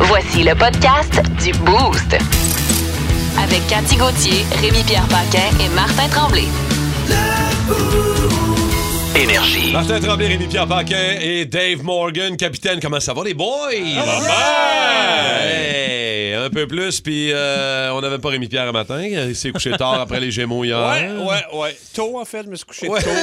Voici le podcast du Boost. Avec Cathy Gauthier, Rémi-Pierre Paquin et Martin Tremblay. Énergie. Martin Tremblay, Rémi-Pierre Paquin et Dave Morgan, capitaine. Comment ça va, les boys? Hey, un peu plus, puis euh, on n'avait pas Rémi-Pierre un matin. Il s'est couché tard après les Gémeaux hier. Ouais, ouais, ouais. Tôt, en fait, je me suis couché Ouais. tôt.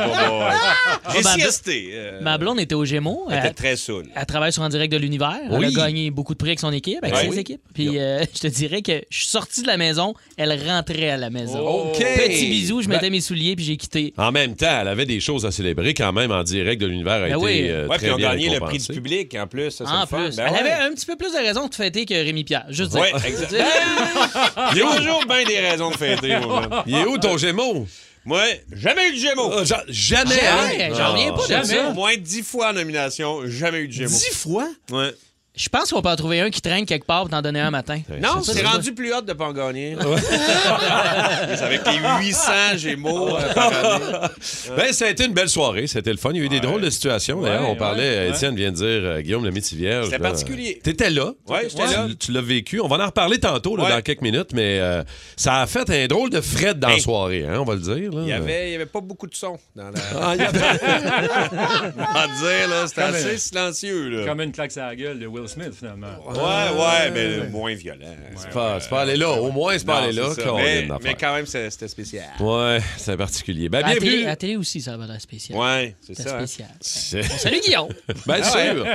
Ouais. J'ai ma- siesté. euh, Ma blonde était au Gémeaux. elle était très saoule. elle travaille sur En direct de l'univers. Elle a gagné beaucoup de prix avec son équipe, avec Ouais. ses Oui. équipes. Puis euh, je te dirais que je suis sorti de la maison, elle rentrait à la maison. OK. Petit bisou, je Ben- mettais mes souliers puis j'ai quitté. En même temps, elle avait des choses à célébrer quand même en direct de l'univers. A Ben oui. euh, Ouais, très puis on bien gagné le prix du public, en plus. Ça, En le plus, Ben elle ouais. avait un petit peu plus de raisons de fêter que Rémi Pierre. Juste dire. Ouais, exact. Il y a toujours bien des raisons de fêter, moi. man. Il est où ton Gémeaux? Moi, jamais eu de Gémeaux. Ah, ja- jamais, Jamais, hein? j'en reviens pas de Jamais. ça. Au moins dix fois en nomination, jamais eu de Gémeaux. Dix fois? Ouais. Je pense qu'on peut en trouver un qui traîne quelque part pour t'en donner un matin. Non, Ça, c'est rendu plus hot de pas en gagner. Avec les 800 Gémeaux euh, par année. Ben, ça a été une belle soirée. C'était le fun. Il y a eu des drôles de situations. D'ailleurs, on parlait, Étienne vient de dire, euh, Guillaume le métier vierge. C'était là, particulier. T'étais là. Ouais, j'étais là. Tu- Tu l'as vécu. On va en reparler tantôt, là, Ouais. dans quelques minutes, mais euh, ça a fait un drôle de fret dans la Hey. soirée, hein, on va le dire. là. Il y avait, il y avait pas beaucoup de son dans la. Ah, il y avait- À dire, là, c'était Comme assez silencieux, là. Comme une claque sur la gueule de Will Smith, finalement. Ouais, ouais, mais moins violent. C'est pas, c'est pas aller là. Au moins, c'est pas aller là. ça. Mais, mais quand même, c'est- c'était spécial. Ouais, c'est particulier. Ben, À la, télé, bienvenue. à la télé aussi, ça va l'air spécial. Ouais, c'est C'est ça. hein. spécial. C'est- Salut Guillaume. Bien sûr.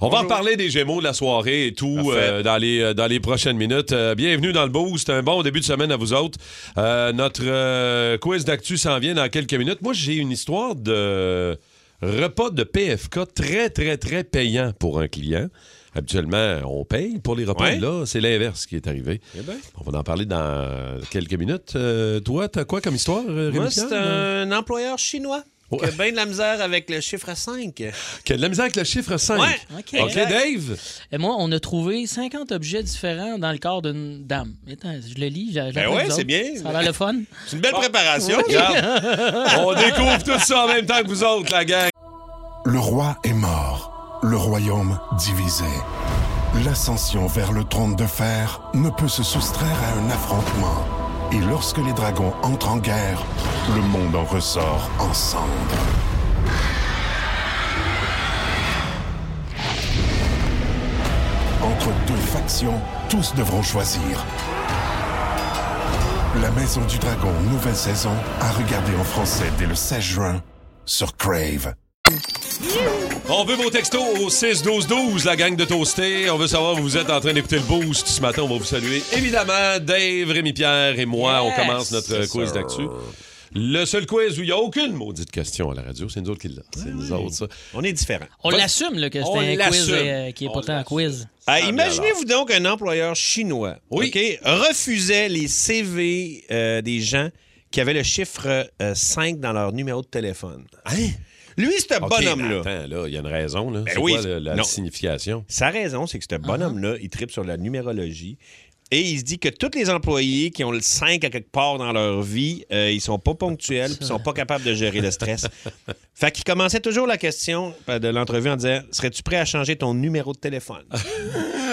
On va en parler des Gémeaux de la soirée et tout Parfait. euh, dans, les, euh, dans les prochaines minutes. Euh, bienvenue dans le boost. Un bon début de semaine à vous autres. Euh, notre euh, quiz d'actu s'en vient dans quelques minutes. Moi, j'ai une histoire de repas de PFK très, très, très payant pour un client. Habituellement, on paye pour les repas. Ouais. Là, c'est l'inverse qui est arrivé. Eh ben. On va en parler dans quelques minutes. Euh, toi, t'as quoi comme histoire, euh, Moi, c'est un employeur chinois qui a bien de la misère avec le chiffre 5. Qui a de la misère avec le chiffre 5. Ouais. OK. OK, Dave? Et moi, on a trouvé 50 objets différents dans le corps d'une dame. Attends, je le lis. Ben ouais, c'est bien. Ça a l'air le fun. C'est une belle préparation. On découvre tout ça en même temps que vous autres, la gang. Le roi est mort, le royaume divisé. L'ascension vers le trône de fer ne peut se soustraire à un affrontement. Et lorsque les dragons entrent en guerre, le monde en ressort ensemble. Entre deux factions, tous devront choisir. La Maison du Dragon, nouvelle saison, à regarder en français dès le 16 juin sur Crave. On veut vos textos au 6-12-12, la gang de Toasté. On veut savoir où vous êtes en train d'écouter le boost. Ce matin, on va vous saluer. Évidemment, Dave, Rémi-Pierre et moi, on commence notre euh, quiz d'actu. Le seul quiz où il n'y a aucune maudite question à la radio, c'est nous autres qui l'a. C'est nous autres, ça. On est différents. On l'assume là, que On c'est un quiz l'assume. euh, qui est pourtant un quiz. Ah, Imaginez-vous donc un employeur chinois Oui. OK, refusait les CV euh, des gens qui avaient le chiffre euh, 5 dans leur numéro de téléphone. Hein? Lui, ce OK, bonhomme-là, là, il y a une raison. Là. Ben c'est oui, quoi la non. signification? sa raison, c'est que ce bonhomme-là, il tripe sur la numérologie. Et il se dit que tous les employés qui ont le 5 à quelque part dans leur vie, euh, ils sont pas ponctuels, ils sont pas capables de gérer le stress. fait qu'il commençait toujours la question euh, de l'entrevue en disant Serais-tu prêt à changer ton numéro de téléphone?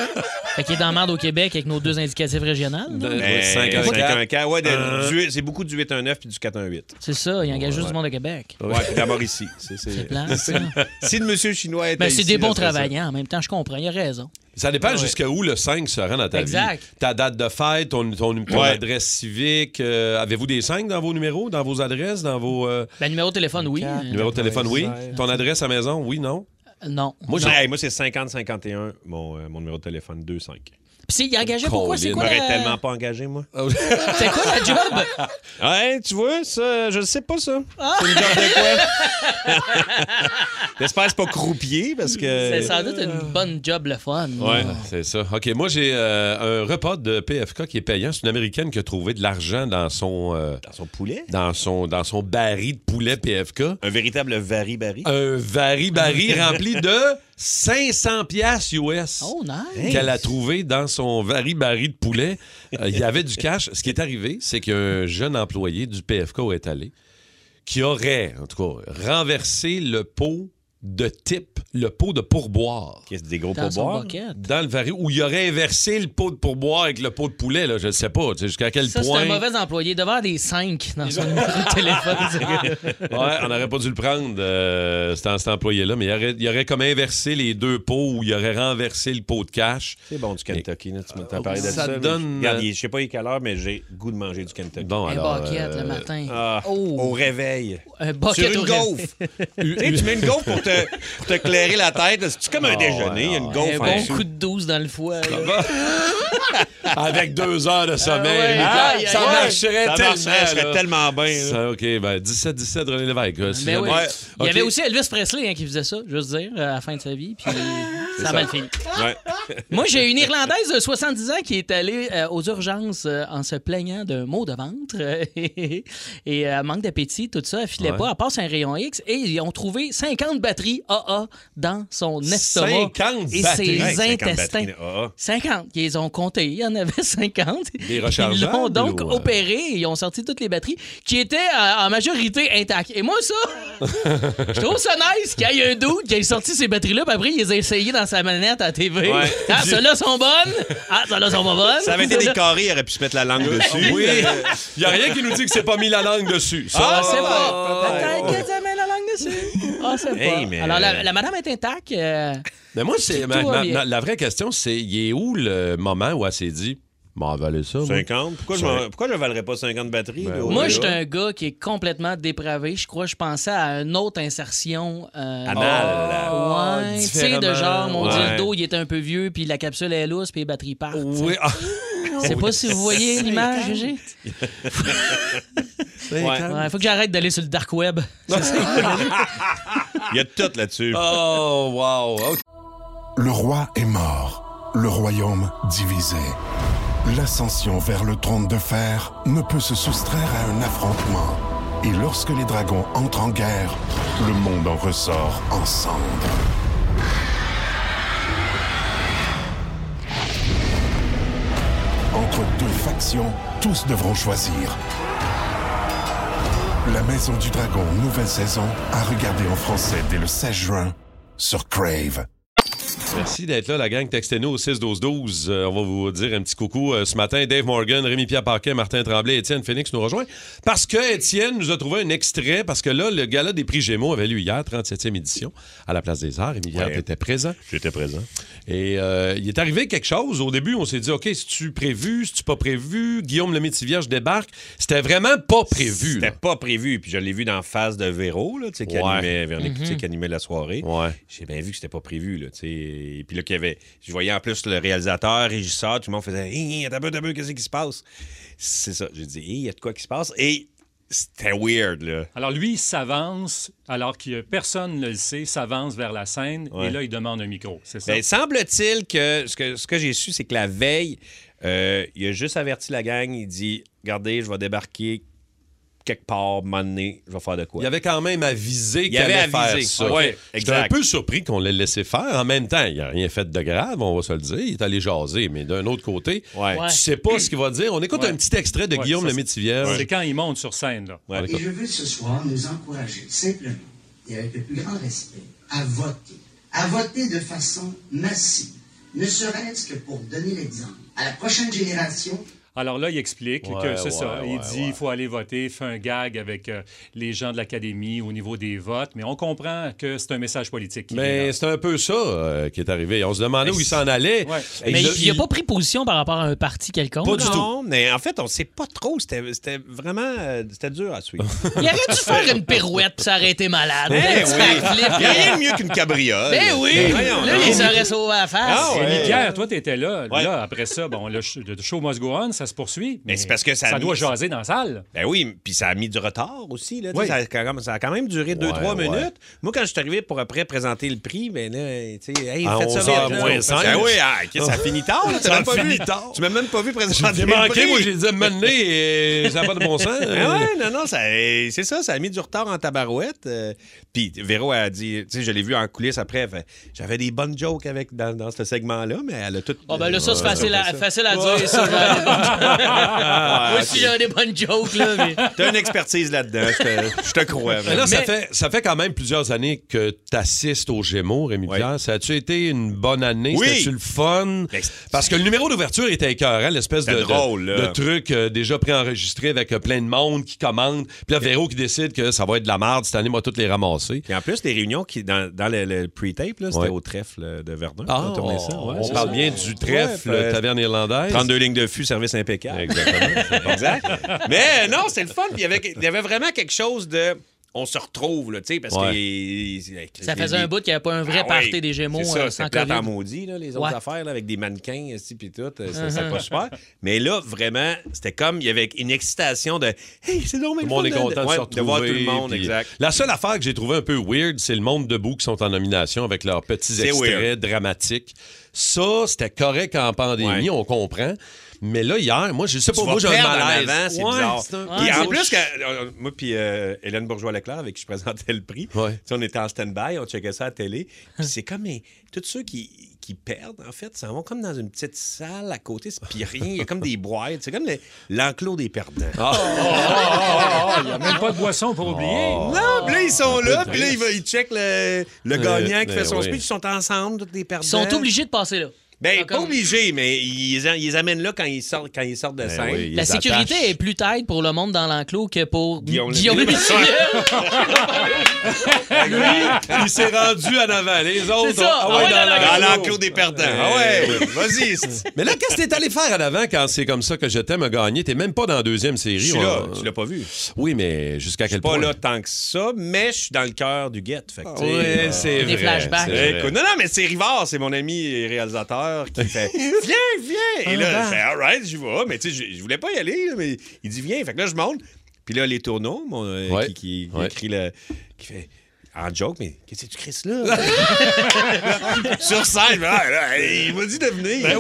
Fait qu'il est dans la merde au Québec avec nos deux indicatifs régionaux. là. De- Ben, 514. 514, ouais, de- Euh. du- c'est beaucoup du 819 puis du 418. C'est ça, il engage juste du monde au Québec. Ouais, puis d'abord ici. C'est, plan, ça. Si le monsieur chinois était Ben, c'est des bons travaillants. En même temps, je comprends. Il a raison. Ça dépend jusqu'à où le 5 se rend dans ta Exact. vie. Ta date de fête, ton, ton- ton Ouais. adresse civique. euh, avez-vous des 5 dans vos numéros, dans vos adresses, dans vos euh, Ben, numéro de téléphone, oui. Numéros de téléphone? Oui. Ton adresse à maison? Oui, non? Non. Moi, j'ai- hey, moi c'est 50-51, mon, euh, mon numéro de téléphone 25. Puis c'est- il engagé pourquoi? C'est quoi, m'aurais la... tellement pas engagé, moi. c'est quoi la job? Ouais, tu vois, ça, je ne sais pas ça. C'est une job de quoi? J'espère que c'est pas croupier parce que. C'est sans doute une bonne job, le fun. Ouais, c'est ça. OK, moi, j'ai euh, un repas de PFK qui est payant. C'est une Américaine qui a trouvé de l'argent dans son, euh, Dans son poulet? dans son, dans son baril de poulet PFK. Un véritable vari-bari? Un vari-bari rempli de 500 pièces US. Oh, nice. qu'elle a trouvé dans son vari-bari de poulet. Euh, il y avait du cash. Ce qui est arrivé, c'est qu'un jeune employé du PFK est allé qui aurait, en tout cas, renversé le pot de type, le pot de pourboire. Qu'est-ce que des gros Dans pourboires? Dans le vari, où il aurait inversé le pot de pourboire avec le pot de poulet, là, je ne sais pas, tu sais, jusqu'à quel Ça, c'est point. un mauvais employé. Avoir des 5 dans son numéro de téléphone. Ouais, on n'aurait pas dû le prendre, euh, cet, cet employé-là, mais il aurait, il aurait comme inversé les deux pots ou il aurait renversé le pot de cash. C'est bon du Kentucky, là. Tu m'as parlé de Ça donne, Regarde, euh, il- je sais pas il est quelle heure, mais j'ai goût de manger du Kentucky. Bon, un bucket euh, le matin. Ah, Oh. Au réveil. Un bucket Sur une gaufre. tu mets une gaufre pour te, pour te clairer la tête. C'est comme un Ah, déjeuner. Il y a une Un gaufre en bon dessous. coup de douce dans le foie. Avec deux heures de sommeil, Ah ça marcherait Ça tellement. marcherait, ça serait tellement bien. OK, ben 17-17 René Lévesque. si Ben. Il y avait aussi Elvis Presley hein, qui faisait ça, juste dire, à la fin de sa vie. Puis ça a mal fini. Ouais. Moi, j'ai une Irlandaise de 70 ans qui est allée euh, aux urgences euh, en se plaignant d'un mot de ventre euh, et euh, manque d'appétit, tout ça. Elle filait Ouais. pas. Elle passe un rayon X et ils ont trouvé 50 batteries AA dans son estomac 50 et ses 50 intestins. batteries, ah, 50. Ils les ont comptés. Il y en avait 50. Des Ils l'ont donc ou, euh? opéré et ils ont sorti toutes les batteries qui étaient euh, en majorité intactes. Et moi, ça, je trouve ça nice qu'il y ait un doute qui ait sorti ces batteries-là, puis après, il les a essayées dans sa manette à TV. Ouais. Ah, celles-là sont bonnes. Ah, celles-là sont pas bonnes. Ça avait été des carrés, il aurait pu se mettre la langue dessus. Oui, il n'y a rien qui nous dit que c'est pas mis la langue dessus. Ça, Ah, c'est pas. peut-être. Peut-être que Ah, c'est Hey, pas. mais- Alors, la, la madame est intacte. euh, Mais moi, c'est ma- ma- ma- la vraie question, c'est il est où le moment où elle s'est dit m'en avaler ça moi? 50? Pourquoi je, pourquoi je valerais pas 50 batteries? Ben là, Moi, gars? j'étais un gars qui est complètement dépravé. Je crois que je pensais à une autre insertion. euh, Anal. Ouais, tu sais, de genre, mon Ouais. dildo, il était un peu vieux, puis la capsule est lousse, puis les batteries partent. Oui, ah, Je sais pas si vous voyez l'image j'ai. Ouais. Ouais, faut que j'arrête d'aller sur le dark web. Il y a tout là-dessus. Oh, wow. Le roi est mort, le royaume divisé. L'ascension vers le trône de fer ne peut se soustraire à un affrontement. Et lorsque les dragons entrent en guerre, le monde en ressort en cendres. Entre deux factions, tous devront choisir. La Maison du Dragon, nouvelle saison, à regarder en français dès le 16 juin sur Crave. Merci d'être là, la gang. Textez-nous au 6-12-12. Euh, on va vous dire un petit coucou. Euh, ce matin, Dave Morgan, Rémi-Pierre Paquet, Martin Tremblay, Étienne Phoenix nous rejoint. Parce que Étienne nous a trouvé un extrait, parce que là, le gala des prix Gémeaux avait lieu hier, 37e édition, à la Place des Arts. Rémi-Pierre Ouais. était présent. J'étais présent. Et euh, il est arrivé quelque chose. Au début, on s'est dit, OK, c'est-tu prévu, c'est-tu pas prévu? Guillaume le Métivierge débarque. C'était vraiment pas prévu. C'était pas prévu. Puis je l'ai vu dans Phase de Véro, là, tu qui, Ouais. animait, Véronique Cloutier, qui animait la soirée. Ouais. J'ai bien vu que c'était pas prévu. Là, tu. Et puis là, qu'il y avait, je voyais en plus le réalisateur, régisseur, tout le monde faisait Hé, t'as peu, t'as peu, qu'est-ce qui se passe? C'est ça. J'ai dit, Hé, il y a de quoi qui se passe? Et c'était weird, là. Alors lui, il s'avance, alors que personne ne le sait, s'avance vers la scène, Ouais. et là, il demande un micro. C'est ça? Ben, semble-t-il que ce que, ce que j'ai su, c'est que la veille, euh, il a juste averti la gang. Il dit Regardez, je vais débarquer quelque part, donné, je vais faire de quoi. Il avait quand même avisé qu'il avait allait avisé. faire ça. Ouais, J'étais un peu surpris qu'on l'ait laissé faire. En même temps, il n'a rien fait de grave, on va se le dire. Il est allé jaser. Mais d'un autre côté, Ouais. Tu sais pas ce qu'il va dire. On écoute Ouais. un petit extrait de Ouais, Guillaume ça, le c'est- quand il monte sur scène, là. Ouais. Et je veux ce soir nous encourager simplement, et avec le plus grand respect, à voter. À voter de façon massive. Ne serait-ce que pour donner l'exemple à la prochaine génération Alors là, il explique Ouais, que c'est ouais, ça. il dit ouais. il faut aller voter, fait un gag avec euh, les gens de l'Académie au niveau des votes, mais on comprend que c'est un message politique. Mais c'est un peu ça euh, qui est arrivé. On se demandait où il s'en allait. Mais il- il n'a pas pris position par rapport à un parti quelconque. Pas du tout. Mais en fait, on sait pas trop. C'était vraiment euh, c'était dur à suivre. Il aurait dû faire une pirouette puis s'arrêter malade. Oui. backflip. Il n'y a rien de mieux qu'une cabriole. Ben oui! voyons Là, il s'aurait sauvé à la face. Ah Pierre, toi, tu étais là. Là, après ça, bon, le, sh- le show must go on, ça se poursuit. Mais c'est parce que ça a ça mis- doit jaser dans la salle. Ben oui, puis ça a mis du retard aussi. Là, Oui. ça, a quand même, ça a quand même duré 2-3 Ouais, ouais. minutes. Moi, quand je suis arrivé pour après présenter le prix, ben là, tu sais, hey, faites ça 11 heures vite, moins Ben oui, ah, ça finit tard. là, Ça m'as même pas finit vu. tard. Tu m'as même pas vu présenter J'ai le manqué, prix. moi, j'ai dit m'amener et ça n'a pas de bon sens. Ah ouais, non, non, ça- c'est ça, ça a mis du retard en tabarouette. euh, Puis Véro a dit, tu sais, je l'ai vu en coulisses après, j'avais des bonnes jokes avec, dans, dans ce segment-là, mais elle a tout. Oh, ben là, ça, c'est facile, à, ça. facile à dire. Moi aussi, j'aurais des bonnes jokes, là. Mais... T'as une expertise là-dedans, je te, je te crois. Mais là, ça, fait, ça fait quand même plusieurs années que tu assistes aux Gémeaux, Rémi Ouais. Pierre. Ça a-tu été une bonne année? Oui. C'était-tu le fun? Parce que le numéro d'ouverture était écœurant, l'espèce de, truc euh, déjà préenregistré avec euh, plein de monde qui commande. Puis là, Véro qui décide que ça va être de la merde cette année, moi, toutes les ramasser. Puis en plus, les réunions qui, dans, dans le, le pre-tape, là, c'était Ouais. au trèfle euh, de Verdun. Ah, On ça. ouais, on c'est parle ça. bien du trèfle Ouais, taverne irlandaise. 32 lignes de fût, service impeccable. Exactement. exact. Mais non, c'est le fun. Puis Il y avait, il y avait vraiment quelque chose de. On se retrouve, là, tu sais, parce Ouais. que. Ça faisait un bout qu'il n'y avait pas un vrai Ah ouais, party des Gémeaux C'est euh, ça, c'est plate en maudit, là, les autres Ouais. affaires, là, avec des mannequins, ici, puis tout. euh, C'est c'est Uh-huh. pas super. Mais là, vraiment, c'était comme, il y avait une excitation de Hey, c'est donc Tout le monde est content de ouais, se retrouver. de voir tout le monde, puis exact. La seule affaire que j'ai trouvé un peu weird, c'est le monde debout qui sont en nomination avec leurs petits extraits weird. dramatiques. Ça, c'était correct en pandémie, Ouais. on comprend. Mais là, hier, moi, je sais pas, Tu moi, j'ai un malaise. avant, c'est Ouais, bizarre. un- Puis Ouais, en plus, quand- euh, moi puis euh, Hélène Bourgeois-Leclerc, avec qui je présentais le prix, Ouais. on était en stand-by, on checkait ça à la télé. Puis c'est comme mais, tous ceux qui, qui perdent, en fait, s'en vont comme dans une petite salle à côté, c'est- puis rien, il y a comme des boîtes. C'est comme le- l'enclos des perdants. Ah, Il n'y a même pas de boisson pour oublier. Non, puis là, ils sont là, puis là, ils, ils checkent le, le gagnant qui fait son oui. speech. Ils sont ensemble, tous les perdants. Ils sont obligés de passer là. Ben, pas obligés, mais ils, ils les amènent là quand ils sortent, quand ils sortent de Ben scène. oui. La sécurité attachent. est plus tight pour le monde dans l'enclos que pour Guillaume Guillaume. Lui, il s'est rendu en avant. Les autres, ça. ah Ah ouais, dans l'enclos. des perdants. Ah ouais, vas-y. Mais là, qu'est-ce que t'es allé faire en avant quand c'est comme ça que je t'aime a gagné? T'es même pas dans la deuxième série. Je suis là, on- tu l'as pas vu. Oui, mais jusqu'à Je suis quel pas point? là tant que ça, mais je suis dans le cœur du guet. Fait que, sais, Oui, euh, c'est Des vrai. flashbacks. vrai. écoute, non, non, mais c'est Rivard, c'est mon ami réalisateur qui fait Viens, viens! Et là, je fais All right, j'y vais. Mais tu sais, je- je voulais pas y aller, là, mais il dit Viens. Fait que là, je monte. Puis là, les tourneaux, mon, euh, Ouais. qui, qui- qui Ouais. écrit le. qui fait. En joke, mais qu'est-ce que tu crisses là? Sur scène, là, là, il m'a dit de venir. Ben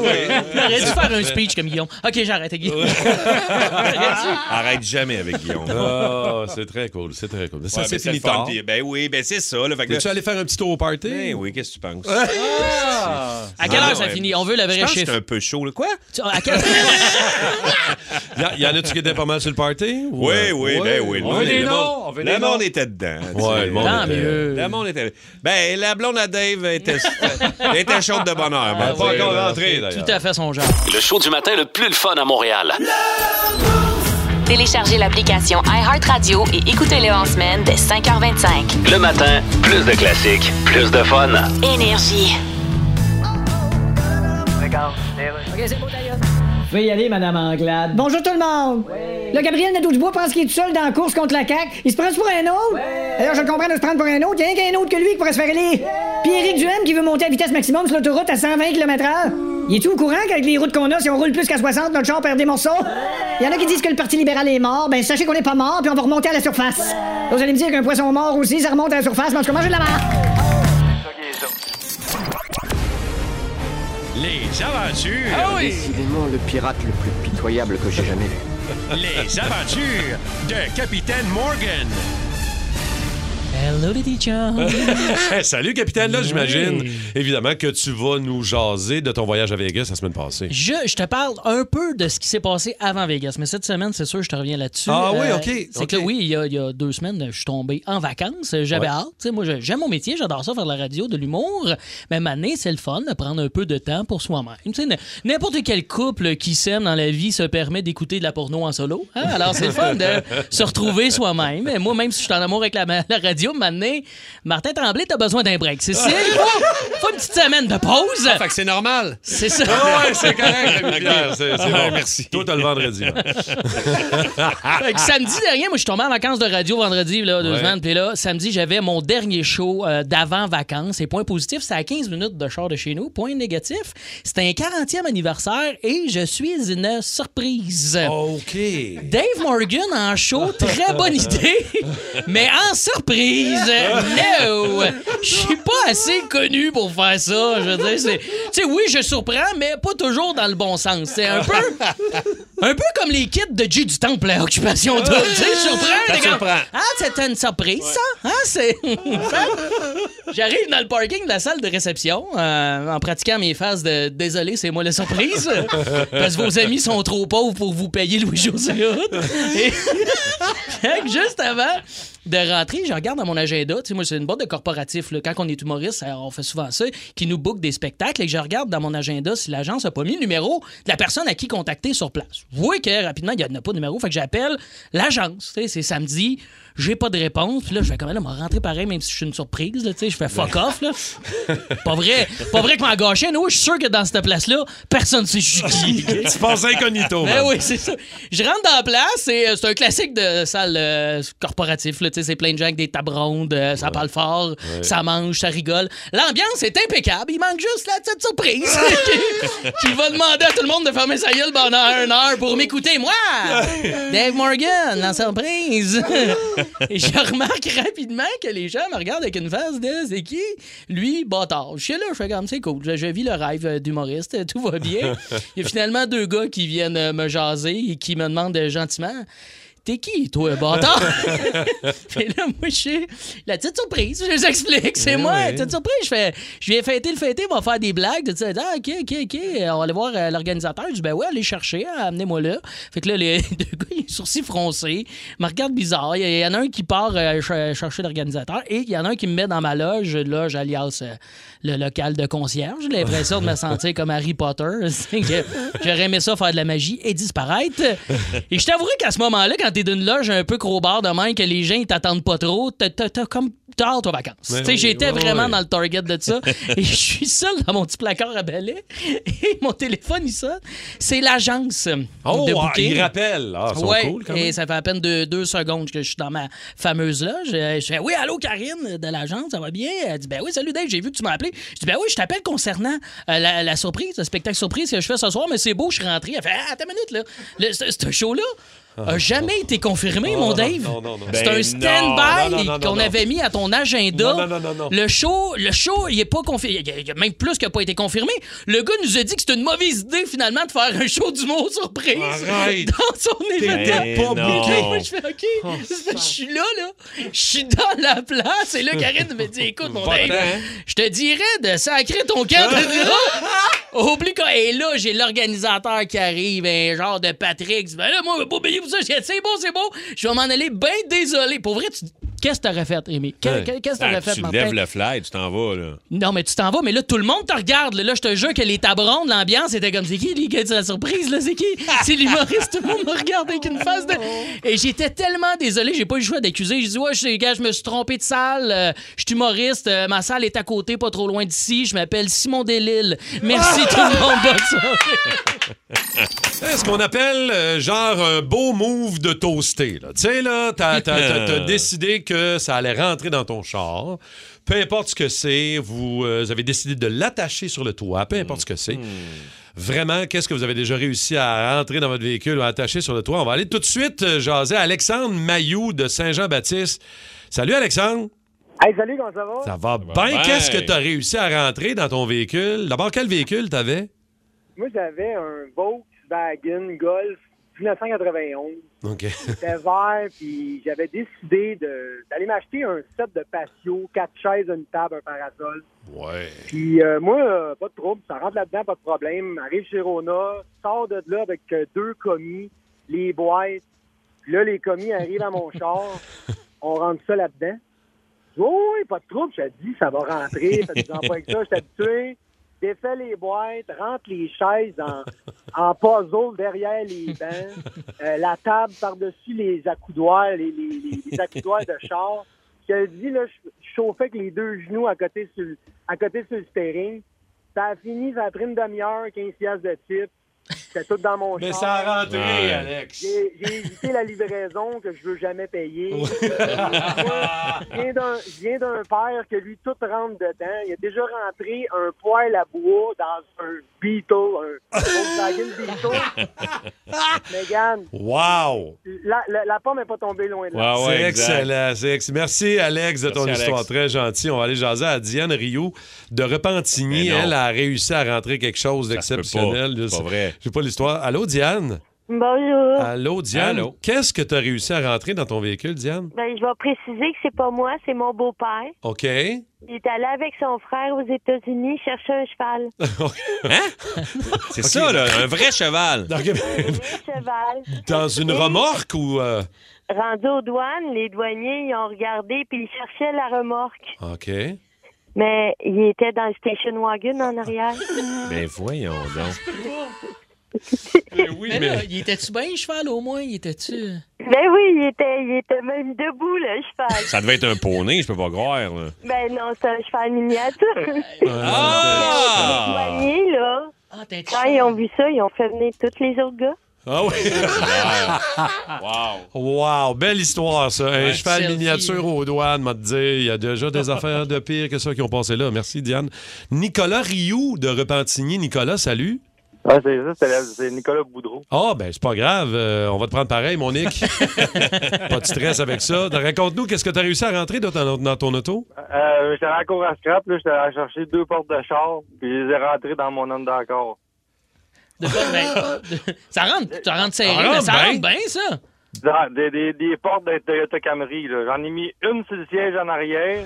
Il aurait dû faire un speech comme Guillaume. OK, j'arrête, Guillaume. Arrête jamais avec Guillaume. Ah, c'est très cool, c'est très cool. Ça, Ouais, c'est fini tard. Ben oui, ben c'est ça. Là, fait que allé faire un petit tour au party? Ben oui, qu'est-ce que tu penses? Ah. À quelle Ah, heure ça ouais. finit? On veut le Je vrai pense que chiffre. c'est un peu chaud. Là. Quoi? Tu- À quelle Y, a- y en a-tu qui étaient pas mal sur le party? ou, Oui, euh, oui, ben oui. On veut le des monde- noms. Le monde était dedans. Ouais, le monde Mieux. Le monde était. Ben, la blonde à Dave était, chaude de bonheur. Elle ben, est pas encore rentrée, d'ailleurs. Tout à fait son genre. Le show du matin le plus le fun à Montréal. Téléchargez l'application iHeartRadio et écoutez-le en semaine dès 5h25. Le matin, plus de classiques, plus de fun. Énergie. Vous pouvez y aller, Madame Anglade. Bonjour tout le monde. Le Gabriel Nadeau-Dubois pense qu'il est tout seul dans la course contre la CAQ. Il se prend pour un autre? D'ailleurs, je le comprends de se prendre pour un autre. Il y a rien qu'un autre que lui qui pourrait se faire aller. Puis Éric Duhem qui veut monter à vitesse maximum sur l'autoroute à 120 km/h. Il est-tu au courant qu'avec les routes qu'on a, si on roule plus qu'à 60, notre char perd des morceaux? Il y en a qui disent que le Parti libéral est mort. Ben, sachez qu'on n'est pas mort, puis on va remonter à la surface. Là, vous allez me dire qu'un poisson mort aussi, ça remonte à la surface, mais en tout cas, de la marque. Les aventures. Ah oui! Décidément le pirate le plus pitoyable que j'ai jamais vu. Les aventures de Capitaine Morgan. Hello, Lady John. Salut, capitaine, là, j'imagine. Oui. Évidemment que tu vas nous jaser de ton voyage à Vegas la semaine passée. Je, je te parle un peu de ce qui s'est passé avant Vegas, mais cette semaine, c'est sûr, je te reviens là-dessus. Ah oui, Euh, OK, C'est que oui, il y, a, il y a deux semaines, je suis tombé en vacances. J'avais Ouais. hâte. Moi, j'aime mon métier, j'adore ça, faire de la radio, de l'humour. Mais maintenant, c'est le fun de prendre un peu de temps pour soi-même. N'importe quel couple qui s'aime dans la vie se permet d'écouter de la porno en solo. hein? Alors, c'est le fun de se retrouver soi-même. Moi, même si je suis en amour avec la, la radio, maintenant, Martin Tremblay, t'as besoin d'un break. C'est ça. Il faut, faut une petite semaine de pause. Fait que c'est normal. C'est ça. Ah ouais, c'est correct, c'est Ah, bon. merci. Toi, t'as le vendredi. Fait que samedi dernier, moi, je suis tombé en vacances de radio vendredi, là, deux Ouais. semaines. Puis là, samedi, j'avais mon dernier show euh, d'avant-vacances. Et point positif, c'est à 15 minutes de char de chez nous. Point négatif, c'était un 40e anniversaire et je suis une surprise. OK. Dave Morgan en show, très bonne idée, mais en surprise, no! Je suis pas assez connu pour faire ça. Je veux dire, c'est. Tu sais, oui, je surprends, mais pas toujours dans le bon sens. C'est un peu. Un peu comme les kits de J du Temple à Occupation Double. Tu sais, je surprends. Comme, surprend. Ah, c'était une surprise, ça? Hein, c'est. J'arrive dans le parking de la salle de réception euh, en pratiquant mes phases de Désolé, c'est moi la surprise. parce que vos amis sont trop pauvres pour vous payer Louis-José Hood. Et- Fait que juste avant de rentrer, je regarde dans mon agenda. Tu sais, moi, c'est une boîte de corporatif. là. Quand on est humoriste, on fait souvent ça, qui nous book des spectacles et je regarde dans mon agenda si l'agence n'a pas mis le numéro de la personne à qui contacter sur place. Je vois que rapidement, il n'y a pas de numéro. Fait que j'appelle l'agence. Tu sais, C'est samedi. J'ai pas de réponse. Puis là, je fais là, m'a rentré pareil, même si je suis une surprise. Là, tu sais, je fais fuck off. Là. pas vrai. Pas vrai que m'a gâché. Non, je suis sûr que dans cette place-là, personne ne sait je suis qui. Tu passes incognito. Ben oui, c'est ça. Je rentre dans la place et euh, c'est un classique de salle euh, corporatif. là. Tu sais, C'est plein de gens avec des tables rondes, euh, ça parle fort, ça mange, ça rigole. L'ambiance est impeccable. Il manque juste la petite surprise qui, qui va demander à tout le monde de fermer sa gueule pendant une heure pour m'écouter. Moi, Dave Morgan, la surprise. et je remarque rapidement que les gens me regardent avec une face de c'est qui? Lui, bâtard. Je suis là, je fais comme c'est cool. Je, vis le rêve euh, d'humoriste, tout va bien. Il y a finalement deux gars qui viennent euh, me jaser et qui me demandent euh, gentiment T'es qui, toi, bâtard? Puis là, moi, je suis la petite surprise. Je les explique. C'est Eh moi, la petite surprise. Je fais, je viens fêter le fêter, on va faire des blagues. Tu sais, ah, OK, OK, OK. On va aller voir euh, l'organisateur. Je dis, ben ouais, allez chercher, hein, amenez-moi là. Fait que là, les deux gars, ils sourcils froncés, me regardent bizarre. Il y, en a un qui part euh, ch- chercher l'organisateur et il y en a un qui me met dans ma loge, loge alias euh, le local de concierge. J'ai l'impression de me sentir comme Harry Potter. J'aurais aimé ça faire de la magie et disparaître. Et je t'avouerai qu'à ce moment-là, quand t'es d'une loge un peu crowbar de même, que les gens ils t'attendent pas trop, t'as comme t'as hâte aux vacances. Ben Tu sais, oui, J'étais ouais, vraiment ouais. dans le target de ça. et je suis seul dans mon petit placard à balai. Et mon téléphone, il sonne. C'est l'agence Oh, de ah, booking. il rappelle. Ah, cool, quand et ça fait à peine deux, deux secondes que je suis dans ma fameuse loge. Euh, Je fais Oui, allô, Karine de l'agence, ça va bien? Elle dit Ben oui, salut Dave, j'ai vu que tu m'as appelé. Je dis Ben oui, je t'appelle concernant euh, la, la surprise, le spectacle surprise que je fais ce soir, mais c'est beau, je suis rentré. Elle fait Ah, attends une minute, là. Le- ce ce show-là a jamais été confirmé, mon Dave. non, non, non. C'est Ben un non. stand-by qu'on avait mis à ton agenda. Non, non, non, non, non. Le show, le show, il est pas confirmé. Il y a- même plus qu'il n'a pas été confirmé. Le gars nous a dit que c'était une mauvaise idée, finalement, de faire un show d'humour surprise Arrête. dans son événement. Ben là, moi, je fais OK. Que je suis là, là. Je suis dans la place. Et là, Karine me dit Écoute, mon. Dave, je te dirais de sacrer ton camp de Oublie. Et là, j'ai l'organisateur qui arrive, un genre de Patrick. Ben là, moi, je pas payer C'est bon, c'est bon. Je vais m'en aller bien désolé. Pour vrai, tu- qu'est-ce que t'aurais fait, Rémi? Que- Ouais. que- Qu'est-ce que Ah, t'aurais fait, tu Martin? lèves le fly, tu t'en vas, là. Non, mais tu t'en vas, mais là, tout le monde te regarde. Là, je te jure que les tabrondes, l'ambiance était comme c'est qui, lui, qui a la surprise, là, c'est qui? C'est l'humoriste, tout le monde me regarde avec une face de. Et j'étais tellement désolé, j'ai pas eu le choix d'accuser. J'ai dit, ouais, je, gars, je me suis trompé de salle, euh, je suis humoriste, euh, ma salle est à côté, pas trop loin d'ici, je m'appelle Simon Delille. Merci tout le monde, bonne soirée. C'est ce qu'on appelle euh, genre un beau move de toasté. là. Tu sais, là, t'as décidé que ça allait rentrer dans ton char. Peu importe ce que c'est, vous euh, avez décidé de l'attacher sur le toit, peu importe ce que c'est. Vraiment, qu'est-ce que vous avez déjà réussi à rentrer dans votre véhicule ou à attacher sur le toit? On va aller tout de suite euh, jaser à Alexandre Mailloux de Saint-Jean-Baptiste. Salut Alexandre! Hey, salut, comment ça va? Ça va va bien? bien. Qu'est-ce que tu as réussi à rentrer dans ton véhicule? D'abord, quel véhicule t'avais? Moi, j'avais un Volkswagen Golf 1991. OK. C'était vert, puis j'avais décidé d'aller m'acheter un set de patio, quatre chaises, une table, un parasol. Ouais. Puis euh, moi, euh, pas de trouble, ça rentre là-dedans, pas de problème. Arrive chez Rona, sort de là avec euh, deux commis, les boîtes. Puis là, les commis arrivent à mon char, on rentre ça là-dedans. Oh, oui, pas de trouble, je te dis, ça va rentrer, faites-en pas avec ça, je suis habitué. Défais les boîtes, rentre les chaises en, en puzzle derrière les bancs, euh, la table par-dessus les accoudoirs, les, les, accoudoirs de char. Je dis, là, je chauffais avec les deux genoux à côté sur, le- à côté sur le steering. Ça a fini, ça a pris une demi-heure, 15 piastres de type. C'était tout dans mon Mais char. ça a rentré, Ouais. Alex. J'ai évité la livraison que je veux jamais payer. Moi, je viens d'un- je viens d'un père que lui, tout rentre dedans. Il a déjà rentré un poêle à bois dans un Beetle, un Volkswagen Beetle. Megan, Wow! la, la, la pomme n'est pas tombée loin de là. c'est excellent. ex- Merci, Alex, de ton Merci, histoire. Alex. Très gentil. On va aller jaser à Diane Rioux de Repentigny. Elle a réussi à rentrer quelque chose d'exceptionnel. C'est pas vrai. Je sais pas l'histoire. Allô, Diane? Bonjour. Allô, Diane? Allô. Qu'est-ce que tu as réussi à rentrer dans ton véhicule, Diane? Ben, je vais préciser que c'est pas moi, c'est mon beau-père. OK. Il est allé avec son frère aux États-Unis chercher un cheval. Hein? C'est ça, là, un vrai cheval. Un cheval. Dans une remorque ou. euh, Rendu aux douanes, les douaniers, ils ont regardé puis ils cherchaient la remorque. OK. Mais il était dans le station wagon en arrière. Ben voyons donc. oui, mais là, il était-tu bien, le cheval, au moins? Il était-tu... Ben oui, il était, il était même debout, le cheval. Ça devait être un poney, je peux pas croire. là. Ben non, c'est un cheval miniature. Ah! Douaniers, là, quand ils ont vu ça, ils ont fait venir tous les autres gars. Ah oui. wow. Wow, belle histoire, ça. Un Ouais. cheval Selfie. miniature aux douanes, m'a dit. Il y a déjà des affaires de pire que ça qui ont passé là. Merci, Diane. Nicolas Rioux de Repentigny. Nicolas, salut. Ah, c'est ça, c'est- Nicolas Boudreau. Ah, ben, c'est pas grave. Euh, on va te prendre pareil, mon Nick. pas de stress avec ça. Raconte-nous, qu'est-ce que tu as réussi à rentrer dans ton, dans ton auto? Euh, j'étais à la cour à scrap, là, j'étais allé chercher deux portes de char, puis je les ai rentrées dans mon undercar. De quoi? Ben, de- ça rentre, ça rentre serré, Ça mais rentre ça bien. rentre bien, ça. Des, des, des portes de Toyota Camry, là. J'en ai mis une sur le siège en arrière,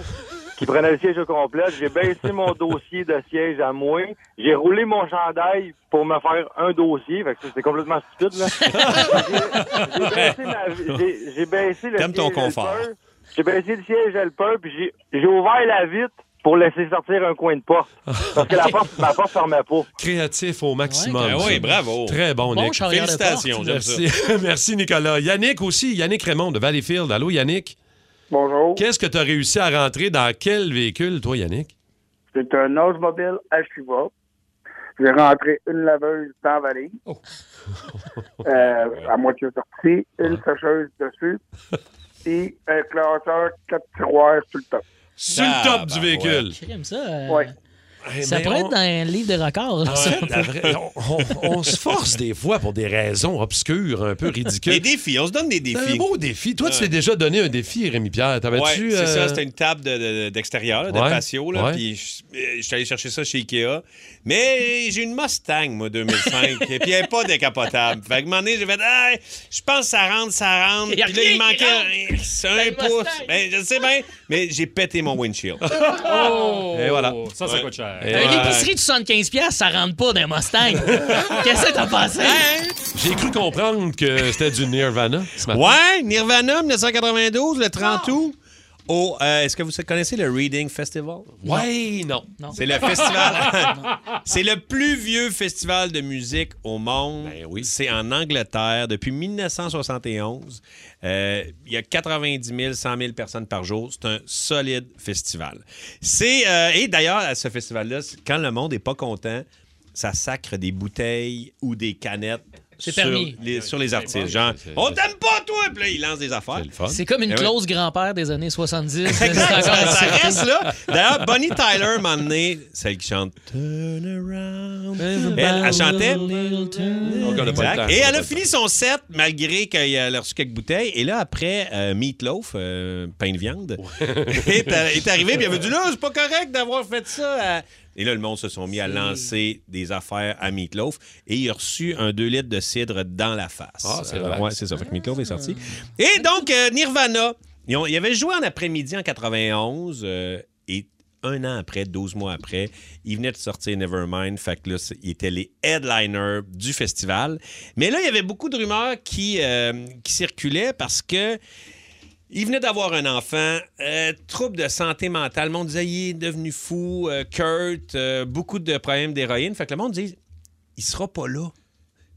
qui prenait le siège au complet. J'ai baissé mon dossier de siège à moi. J'ai roulé mon chandail pour me faire un dossier. Fait que ça, c'est complètement stupide, là. J'ai- baissé ma- baissé le T'aimes ton siège confort. helper. J'ai baissé le siège helper, puis j'ai- ouvert la vitre pour laisser sortir un coin de porte. Parce que la porte, ma porte fermait pas. Créatif au maximum. Ouais. Ben oui, bravo. Très bon, Bon Nick. Félicitations, porte. j'aime Merci. Merci, Nicolas. Yannick aussi. Yannick Raymond de Valleyfield. Allô, Yannick? Bonjour. Qu'est-ce que tu as réussi à rentrer dans quel véhicule, toi, Yannick? C'est un Oldsmobile Ashtiva. J'ai rentré une laveuse dans la valise, euh, à moitié sortie, une sécheuse dessus, et un classeur quatre tiroirs sur le top. Sur le top du véhicule. Crime, ça. euh, Ouais. Ça mais pourrait on- être dans un livre de records. Ça. vraie- on, on- on se force des fois pour des raisons obscures, un peu ridicules. Des défis, on se donne des C'est défis. un beau défi. Toi, tu t'es déjà donné un défi, Rémi-Pierre. T'avais-tu... Ouais, c'est euh, ça, c'était une table de- de- d'extérieur, de, de Ouais, patio. Là, ouais. Puis je euh, suis allé chercher ça chez Ikea. Mais j'ai une Mustang, moi, 2005. et puis elle n'est pas décapotable. Fait que un moment donné, j'ai fait, Ah, je pense que ça rentre, ça rentre. Puis là, il manquait rentre. un, pouce. Ben, je sais bien, mais j'ai pété mon windshield. Oh! Et voilà. Ça, ça Ouais. coûte cher. Une épicerie de 75$, piastres, ça rentre pas d'un Mustang. Qu'est-ce que t'as passé? J'ai cru comprendre que c'était du Nirvana ce matin. Ouais, Nirvana, 1992, le 30 août. Au, euh, Est-ce que vous connaissez le Reading Festival? Ouais, non. C'est le festival. c'est le plus vieux festival de musique au monde. Ben C'est en Angleterre depuis 1971. Euh, Il y a 90 000, 100 000 personnes par jour. C'est un solide festival. C'est euh, et d'ailleurs à ce festival-là, quand le monde est pas content, ça sacre des bouteilles ou des canettes. C'est sur permis. les, sur les artistes. Genre, on t'aime pas, toi! Puis là, ils lancent des affaires. C'est comme une Eh oui. clause grand-père des années 70. Exact, ça, ça reste là. D'ailleurs, Bonnie Tyler, moment donné, celle qui chante Turn around. Elle, elle chantait. Exact. Et elle a fini son set malgré qu'elle a reçu quelques bouteilles. Et là, après, euh, Meatloaf, euh, pain de viande, est, est arrivé et il avait dit là, c'est pas correct d'avoir fait ça. à- Et là, le monde se sont mis à lancer des affaires à Meatloaf. Et il a reçu un 2 litres de cidre dans la face. Ah, c'est Euh, ouais, c'est ça. Fait que Meatloaf est sorti. Et donc, euh, Nirvana, ils, ont- ils avaient joué en après-midi en 91. euh, et un an après, 12 mois après, ils venaient de sortir Nevermind. Fait que là, ils étaient les headliners du festival. Mais là, il y avait beaucoup de rumeurs qui, euh, qui circulaient parce que il venait d'avoir un enfant, euh, trouble de santé mentale. Le monde disait il est devenu fou. euh, Kurt, euh, beaucoup de problèmes d'héroïne. Fait que le monde dit il sera pas là.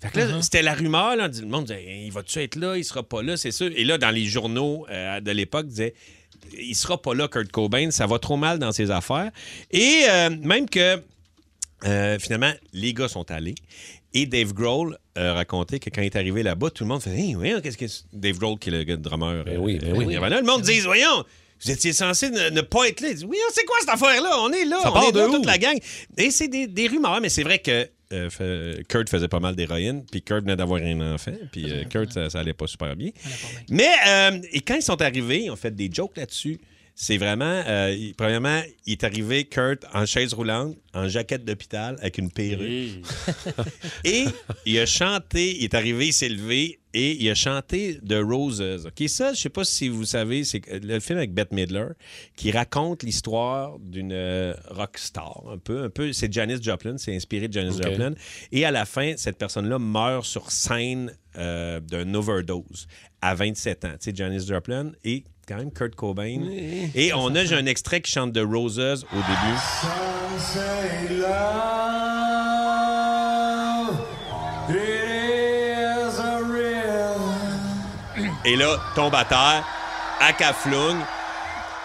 Fait que là, Uh-huh. c'était la rumeur. Là, le monde disait il va-tu être là? Il sera pas là, c'est sûr. Et là, dans les journaux de l'époque, disait il sera pas là, Kurt Cobain. Ça va trop mal dans ses affaires. Et même que finalement, les gars sont allés. Et Dave Grohl euh, que quand il est arrivé là-bas, tout le monde faisait Hey, voyons, qu'est-ce que. c'est? Dave Grohl, qui est le gars de drummer. Ben oui, ben euh, oui. Nirvana. Le monde dit Voyons, vous étiez censé ne, ne pas être là. Il dit Voyons, c'est quoi cette affaire-là? On est là, Ça on part est de là, où? toute la gang. Et c'est des, des rumeurs, mais c'est vrai que. euh, Kurt faisait pas mal d'héroïne, puis Kurt venait d'avoir un enfant, puis euh, Kurt, ça, ça allait pas super bien. Mais, euh, et quand ils sont arrivés, ils ont fait des jokes là-dessus. C'est vraiment, euh, il- premièrement, il est arrivé, Kurt, en chaise roulante, en jaquette d'hôpital, avec une perruque. et il a chanté, il est arrivé, il s'est levé, et il a chanté The Roses. OK, ça, je sais pas si vous savez, c'est le film avec Bette Midler, qui raconte l'histoire d'une euh, rock star, un peu. Un peu c'est Janis Joplin, c'est inspiré de Janis. Joplin. Et à la fin, cette personne-là meurt sur scène euh, d'un overdose à 27 ans. Tu sais, Janis Joplin et quand même Kurt Cobain. Et on a, j'ai un extrait qui chante The Roses au début. Et là, tombe à terre, à caflung.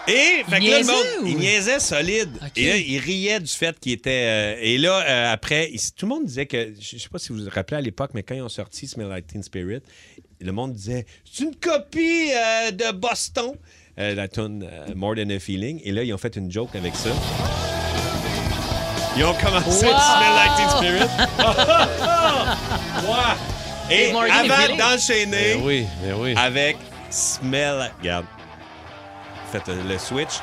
Et, fait que là, le monde, ou- il niaisait solide. Et là, il riait du fait qu'il était. euh, et là, euh, après, il- tout le monde disait que. Je sais pas si vous vous rappelez à l'époque, mais quand ils ont sorti Smell Like Teen Spirit, le monde disait c'est une copie euh, de Boston, euh, la tune euh, More Than a Feeling. Et là, ils ont fait une joke avec ça. Ils ont commencé Wow! Smell Like Teen Spirit. Et avant d'enchaîner Ben oui, ben oui. avec Smell. Regarde. Faites euh, le switch.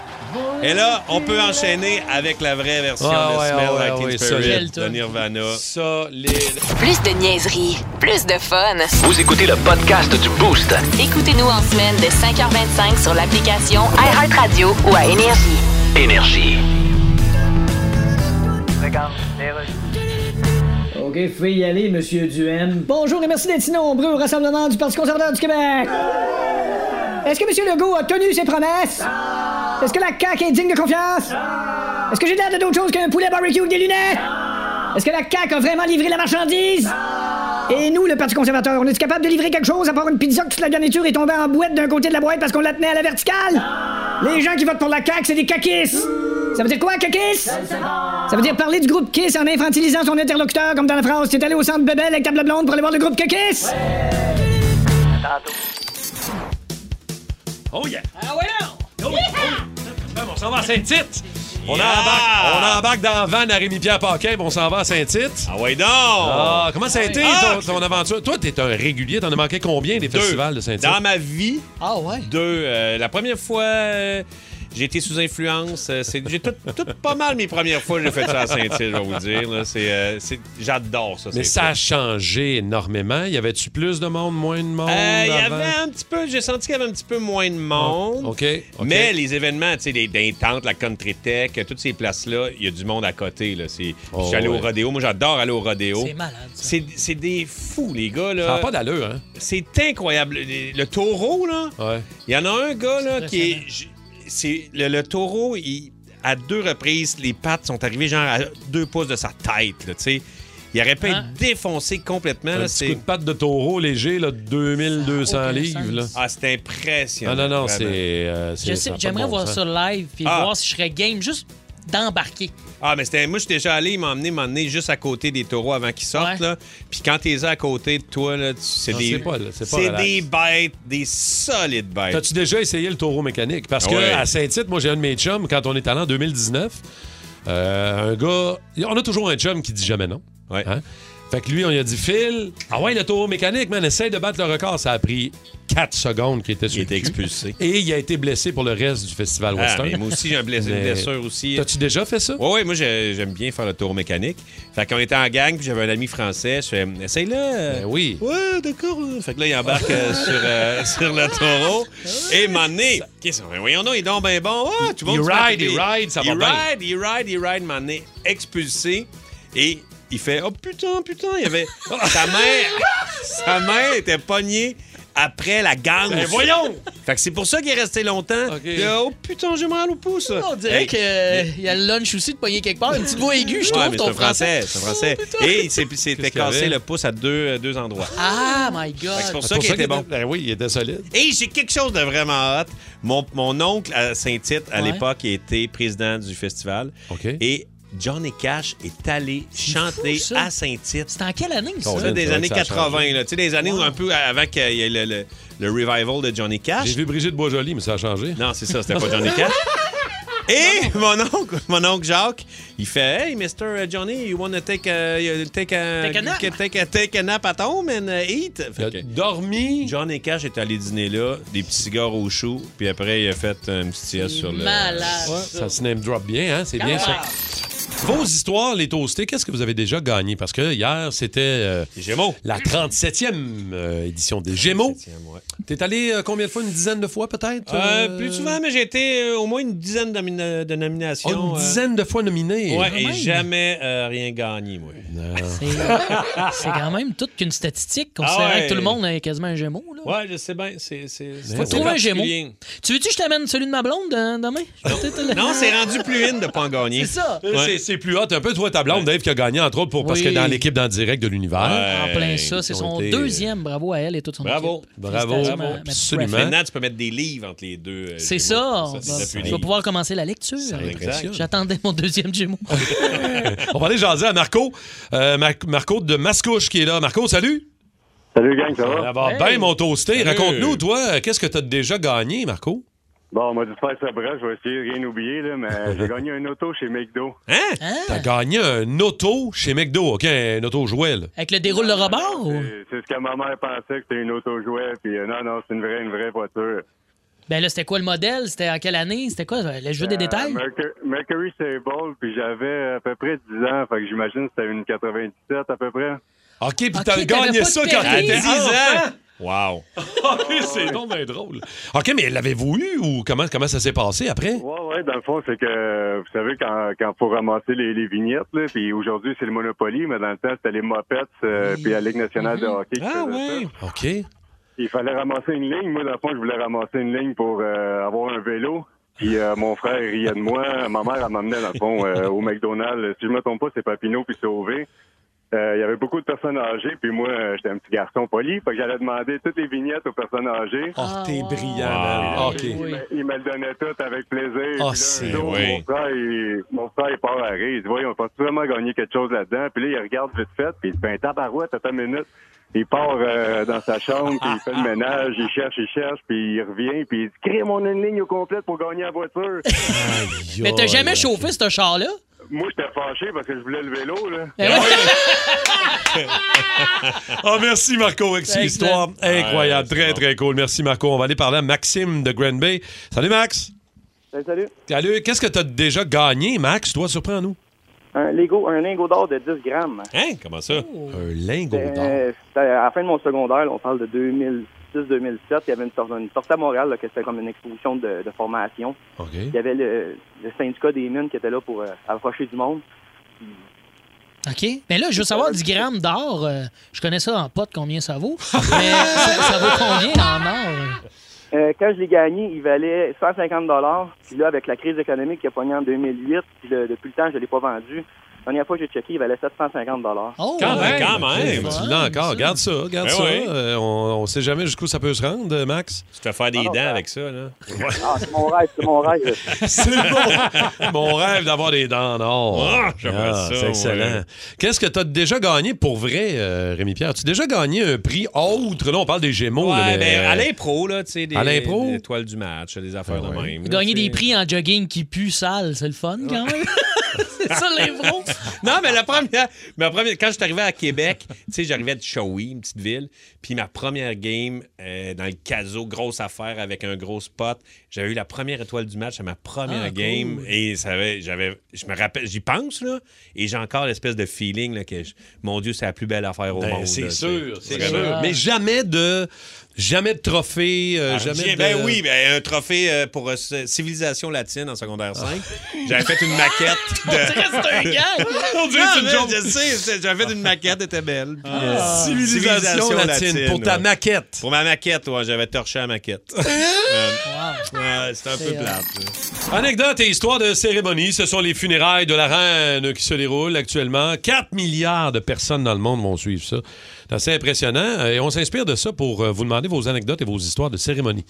Et là, on peut enchaîner avec la vraie version Ah de ouais, Smell ouais, Like ouais, Spirit de Nirvana. Solide. Plus de niaiserie, plus de fun. Vous écoutez le podcast du Boost. Écoutez-nous en semaine de 5h25 sur l'application iHeartRadio ou à Énergie. Énergie. OK, vous pouvez y aller, Monsieur Duhem. Bonjour et merci d'être si nombreux au Rassemblement du Parti conservateur du Québec. Est-ce que M. Legault a tenu ses promesses? Est-ce que la CAQ est digne de confiance? Est-ce que j'ai l'air de d'autre chose qu'un poulet barbecue avec des lunettes? Est-ce que la CAQ a vraiment livré la marchandise? Et nous, le Parti conservateur, on est capable de livrer quelque chose à part une pizza que toute la garniture est tombée en boîte d'un côté de la boîte parce qu'on la tenait à la verticale? Les gens qui votent pour la CAQ, c'est des caquistes. Ça veut dire quoi, caquistes? Ça veut dire parler du groupe Kiss en infantilisant son interlocuteur, comme dans la phrase T'es allé au centre Bebel avec ta blonde pour aller voir le groupe Kiss? Oh yeah! Ah ouais, non! On s'en va à Saint-Tite! On, Yeah! embarque, on embarque dans la van à Rémi-Pierre Paquin, on s'en va à Saint-Tite. Ah ouais donc! Ah, comment ça a été Ah! ton, ton aventure? Toi, t'es un régulier. T'en as manqué combien des Deux. festivals de Saint-Tite? Dans ma vie, Ah ouais? deux. Euh, la première fois, euh, j'ai été sous influence. Euh, c'est- j'ai tout, tout pas mal mes premières fois, j'ai fait ça à Saint-Tite, je vais vous dire. là. C'est, euh, c'est- j'adore ça. Mais ça a changé énormément. Y avait-tu plus de monde, moins de monde? Euh, Il y avant? avait un petit peu, j'ai senti qu'il y avait un petit peu moins de monde. OK. OK. Mais les événements, tu sais, des, des tentes, la Country Tech, toutes ces places-là, il y a du monde à côté. Là. C'est- Oh, je suis allé ouais. au rodéo. Moi, j'adore aller au rodéo. C'est malade, ça. C'est, c'est des fous, les gars. Là. Ça n'a pas d'allure, hein? C'est incroyable. Le, le taureau, là, Ouais. il y en a un gars là, qui est. C'est, le, le taureau, il- à deux reprises, les pattes sont arrivées genre à deux pouces de sa tête. Tu sais. il aurait pu Hein? être défoncé complètement. Un là, petit coup de patte de taureau léger, là, de 2200 aucun livres. Là. Ah, c'est impressionnant. Non, non, non, c'est. euh, j'aimerais bon voir sens. ça live puis Ah. voir si je serais game juste d'embarquer. Ah, mais c'était, moi, j'étais déjà allé, il m'a emmené, m'emmener juste à côté des taureaux avant qu'ils sortent. Ouais. Là. Puis quand t'es à côté de toi, là, tu- c'est Non, des. c'est pas- c'est pas c'est relax. des bêtes, des solides bêtes. T'as-tu déjà essayé le taureau mécanique? Parce que Ouais. à Saint-Tite, moi, j'ai un de mes chums, quand on est allé en 2019, euh, un gars. On a toujours un chum qui dit jamais non. Ouais. Hein? Fait que lui, on lui a dit, Phil, ah ouais, le taureau mécanique, man, essaye de battre le record. Ça a pris 4 secondes qu'il était sur Il le était expulsé. Et il a été blessé pour le reste du festival Ah, Western. mais moi aussi, j'ai un blessé- une blessure aussi. T'as-tu déjà fait ça? Oui, oui, moi, j'ai- j'aime bien faire le tour mécanique. Fait qu'on était en gang, puis j'avais un ami français. Je fais, essaye-le. Ben oui. Ouais, d'accord. Fait que là, il embarque euh, sur, euh, sur le taureau. Et m'emmener. Qu'est-ce que voyons donc, il est donc bien bon. Ah, tu vois, Il tu vas ride, il ride, ça va il bien. ride, il ride, il ride, m'emmener expulsé. Et il fait, oh putain, putain, il y avait. sa main, sa main était pognée après la gangue. Ben voyons! Fait que c'est pour ça qu'il est resté longtemps. Oh putain, j'ai mal au pouce. On dirait Hey, qu'il y a le lunch aussi de pogner quelque part. Une petite voix aiguë, je Ouais, trouve, mais ton français. C'est français. putain. Et il s'était cassé le pouce à deux, euh, deux endroits. Ah, my God. C'est pour ça qu'il était bon. Ben oui, il était solide. Et j'ai quelque chose de vraiment hot. Mon, mon oncle à Saint-Tite, à Ouais. l'époque, il était président du festival. OK. Et Johnny Cash est allé chanter fou, à Saint-Tite. C'est en quelle année, ça? Ça, des années que ça a 80, là. Tu sais, des années où un peu avant qu'il y ait le, le- le revival de Johnny Cash. J'ai vu Brigitte Boisjoli, mais ça a changé. Non, c'est ça, c'était pas Johnny Cash. Et mon oncle, mon oncle Jacques, il fait Hey, Mr. Johnny, you wanna take a, take a, Take a nap? take a- take a nap at home and uh, eat? Fait que dormi. Johnny Cash est allé dîner là, des petits cigares au chou, puis après, il a fait un petit sieste sur le. Malade. Ouais, ça. ça se name drop bien, hein? C'est bien ça. Vos histoires, les toastés, qu'est-ce que vous avez déjà gagné? Parce que hier, c'était euh, Les Gémeaux. la 37e euh, édition des Gémeaux. ouais. T'es allé euh, combien de fois? Une dizaine de fois, peut-être? Euh, Euh, plus souvent, mais j'ai été euh, au moins une dizaine de, nomina- de oh, nominations. une euh, dizaine de fois nominé. ouais, et même. jamais euh, rien gagné, moi. C'est c'est quand même toute qu'une statistique, Ah considérant ouais. que tout le monde a quasiment un gémeau. Là. Ouais, je sais bien. C'est, Faut trouver un gémeau. particulier. Tu veux-tu que je t'amène celui de ma blonde demain? Non, c'est rendu plus in de pas en gagner. C'est ça. C'est- C'est plus hot un peu. Toi, ta blonde, Dave, qui a gagné, entre autres, pour, parce Oui. que dans l'équipe d'en direct de l'univers. Ouais. En plein ça. C'est ils son été- deuxième. Bravo à elle et toute son Bravo. équipe. Bravo. Félicitations, Absolument. Maintenant, tu peux mettre des livres entre les deux. euh, C'est Gémeaux. ça. Ça, c'est je plus vais pouvoir commencer la lecture. J'attendais mon deuxième Gémeaux. On va aller jaser à Marco. Euh, Mar- Marco de Mascouche qui est là. Marco, salut. Salut, gang, ça va? Ça va Hey. bien, mon toasté. Salut. Raconte-nous, toi, qu'est-ce que tu as déjà gagné, Marco? Bon, on m'a dit de faire ça bref, je vais essayer de rien oublier, là, mais j'ai gagné un auto chez McDo. Hein? T'as gagné un auto chez McDo, OK? Un auto jouet, là. Avec le déroule le rebord? ou- C'est- C'est ce que ma mère pensait que c'était une auto jouet, puis euh, non, non, c'est une vraie, une vraie voiture. Ben là, c'était quoi le modèle? C'était en quelle année? C'était quoi? Le jeu des Euh, détails? Mercury, Sable, puis j'avais à peu près 10 ans, fait que j'imagine que c'était une 97 à peu près. OK, puis t'as t'avais gagné pas ça de quand permis. t'étais 10 ans. Wow. OK, c'est donc bien drôle. OK, mais l'avez-vous eu ou comment, comment ça s'est passé après? Ouais, ouais, dans le fond, c'est que, vous savez, quand, quand faut ramasser les, les vignettes, là, puis aujourd'hui, c'est le Monopoly, mais dans le temps, c'était les Mopettes, euh, puis la Ligue nationale de hockey qui Ah, ça. OK. Il fallait ramasser une ligne. Moi, dans le fond, je voulais ramasser une ligne pour euh, avoir un vélo. Puis euh, mon frère il riait de moi. Ma mère, elle m'emmenait, dans le fond, euh, au McDonald's. Si je me trompe pas, c'est Papineau puis Sauvé. Euh, Il y avait beaucoup de personnes âgées, puis moi, euh, j'étais un petit garçon poli. Fait que j'allais demander toutes les vignettes aux personnes âgées. Oh, t'es brillant. Wow. OK. Il, me, il me le donnait tout avec plaisir. Ah, là, c'est un oui. mon frère, il, mon frère, il part à rire. Il dit, voyons, on peut vraiment gagner quelque chose là-dedans. Puis là, il regarde vite fait, puis il dit, ben, tabarouette, attends une minute. Il part euh, dans sa chambre, puis il fait le ménage, il cherche, il cherche, puis il revient, puis il dit, crée mon une ligne au complet pour gagner la voiture. Mais t'as jamais chauffé ce char-là? Moi, j'étais fâché parce que je voulais le vélo, là. Ben. Ah, merci, Marco, avec cette histoire incroyable. Ouais, très, très cool. Merci, Marco. On va aller parler à Maxime de Grand Bay. Salut, Max. Salut, salut. Salut. Qu'est-ce que tu as déjà gagné, Max? Toi, surprends-nous? Un Lego, un lingot d'or de 10 grammes. Hein? Comment ça? Un lingot d'or. Euh, à la fin de mon secondaire, là, on parle de 2006-2007. Il y avait une sorte, une sortie à Montréal, là, que c'était comme une exposition de, de formation. Il y avait le, le syndicat des mines qui était là pour euh, approcher du monde. OK. Mais là, je veux savoir 10 grammes d'or. euh, je connais ça en pote, combien ça vaut? Mais ça, ça vaut combien en or? Euh, quand je l'ai gagné, il valait 150 Puis là, avec la crise économique qui a pogné en 2008, puis le- depuis le temps, je ne l'ai pas vendu. La dernière fois que j'ai checké, il valait 750 Oh, Quand ouais. même, quand même. Tu l'as encore. Garde ça. Garde Ben ça. oui. Euh, on, on sait jamais jusqu'où ça peut se rendre, euh, Max. Tu te fais faire des Ah non, dents ça- avec ça, là. Ah, c'est mon rêve, c'est mon rêve. C'est mon, mon rêve d'avoir des dents en or. Ah, j'aimerais ça, C'est excellent. ouais. Qu'est-ce que tu as déjà gagné pour vrai, euh, Rémi-Pierre? Tu as déjà gagné un prix autre? Là, on parle des Gémeaux. là, mais, ben, à l'impro, là, tu sais, des, À l'impro? des étoiles du match, des affaires Ah de même. Gagner des prix en jogging qui pue sale, c'est le fun quand même. C'est ça, l'impro. non, mais la première, ma première, quand je suis arrivé à Québec, tu sais, j'arrivais de Shawi, une petite ville, puis ma première game euh, dans le caso, grosse affaire avec un gros spot, j'avais eu la première étoile du match à ma première Ah, game cool. et ça avait, j'avais, je me rappelle, j'y pense là, et j'ai encore l'espèce de feeling là, que, je- mon Dieu, c'est la plus belle affaire au Ben, monde. c'est là, sûr, c'est sûr. Mais jamais de, jamais de trophée, euh, Ah, jamais de... Ben oui, ben, un trophée euh, pour euh, civilisation latine en secondaire 5. J'avais fait une maquette de. On dirait que c'est un gag. On dirait Non, que c'est une mais joke. Je sais, c'est- j'avais fait une maquette, elle était belle. Puis, Ah. Civilisation latine, pour ta maquette. Pour ma maquette, ouais, j'avais torché la maquette. Euh, ouais, c'était un peu euh, plate. Anecdote et histoire de cérémonie, ce sont les funérailles de la reine qui se déroulent actuellement. 4 milliards de personnes dans le monde vont suivre ça. C'est assez impressionnant euh, et on s'inspire de ça pour euh, vous demander vos anecdotes et vos histoires de cérémonie.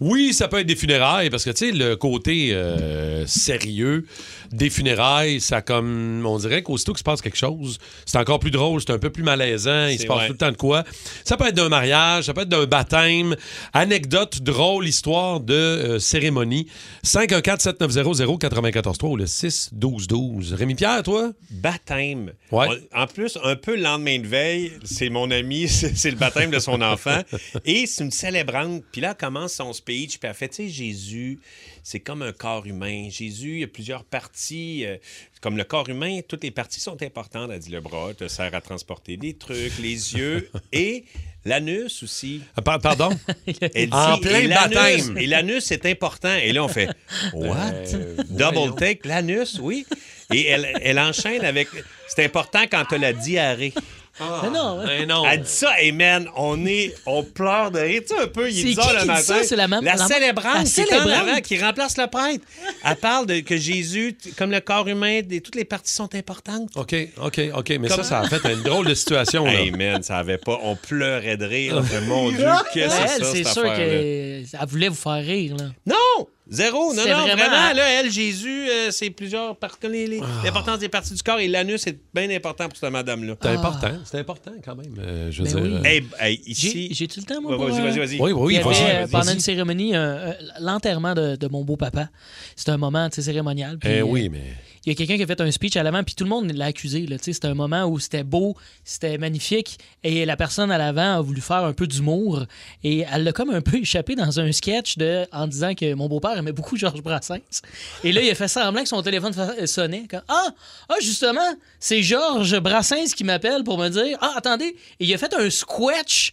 Oui, ça peut être des funérailles parce que tu sais le côté euh, sérieux des funérailles, ça comme on dirait qu'aussitôt qu'il se passe quelque chose, c'est encore plus drôle, c'est un peu plus malaisant, il se passe vrai. tout le temps de quoi. Ça peut être d'un mariage, ça peut être d'un baptême, anecdote drôle, histoire de euh, cérémonie. 514 790 3 ou le 6 12 12. Rémi Pierre, toi? Baptême. Ouais. On- en plus, un peu le lendemain de veille, c'est mon ami, c'est le baptême de son enfant. Et c'est une célébrante. Puis là, elle commence son speech, puis elle fait, tu sais, Jésus, c'est comme un corps humain. Jésus, il y a plusieurs parties. euh, comme le corps humain, toutes les parties sont importantes. Elle dit le bras te sert à transporter des trucs, les yeux et l'anus aussi. Ah, par- Pardon? Elle dit, En plein et baptême. Et l'anus, c'est important. Et là, on fait What? Euh, Double take, l'anus, oui. Et elle, elle enchaîne avec C'est important quand tu as la diarrhée. Mais non, non. Elle dit ça, et man, on est, on pleure de rire. Tu sais, un peu, il C'est est 10 qui heures qui le dit matin. ça? C'est la même- la- célébrante la qui célébrante? avant, qui remplace le prêtre. Elle parle de que Jésus, comme le corps humain, des- toutes les parties sont importantes. OK, OK, OK. Mais ça, ça a fait une drôle de situation. Là. Hey man, ça avait pas. On pleurait de rire. On fait, mon Dieu, qu'est-ce que Elle, c'est ça, c'est sûr qu'elle voulait vous faire rire. Là. Non! Zéro, non, C'est non, vraiment- vraiment, là, elle, Jésus, euh, c'est plusieurs parties. les- Ah. L'importance des parties du corps et l'anus est bien important pour cette madame-là. C'est important, c'est important quand même. euh, je veux Ben dire. oui. euh, Hey, hey, J'ai- ici. J'ai-tu le temps, moi? Ouais, pour, vas-y, vas-y, vas-y. Oui, oui, Il y avait, pendant une cérémonie, euh, euh, l'enterrement de, de mon beau-papa. C'était un moment cérémonial. puis, Eh oui, mais. Il y a quelqu'un qui a fait un speech à l'avant, puis tout le monde l'a accusé. C'était un moment où c'était beau, c'était magnifique, et la personne à l'avant a voulu faire un peu d'humour, et elle l'a comme un peu échappé dans un sketch de, en disant que mon beau-père aimait beaucoup Georges Brassens. Et là, il a fait semblant que son téléphone fa- sonnait. Ah, ah, justement, c'est Georges Brassens qui m'appelle pour me dire Ah, attendez, et il a fait un squetch.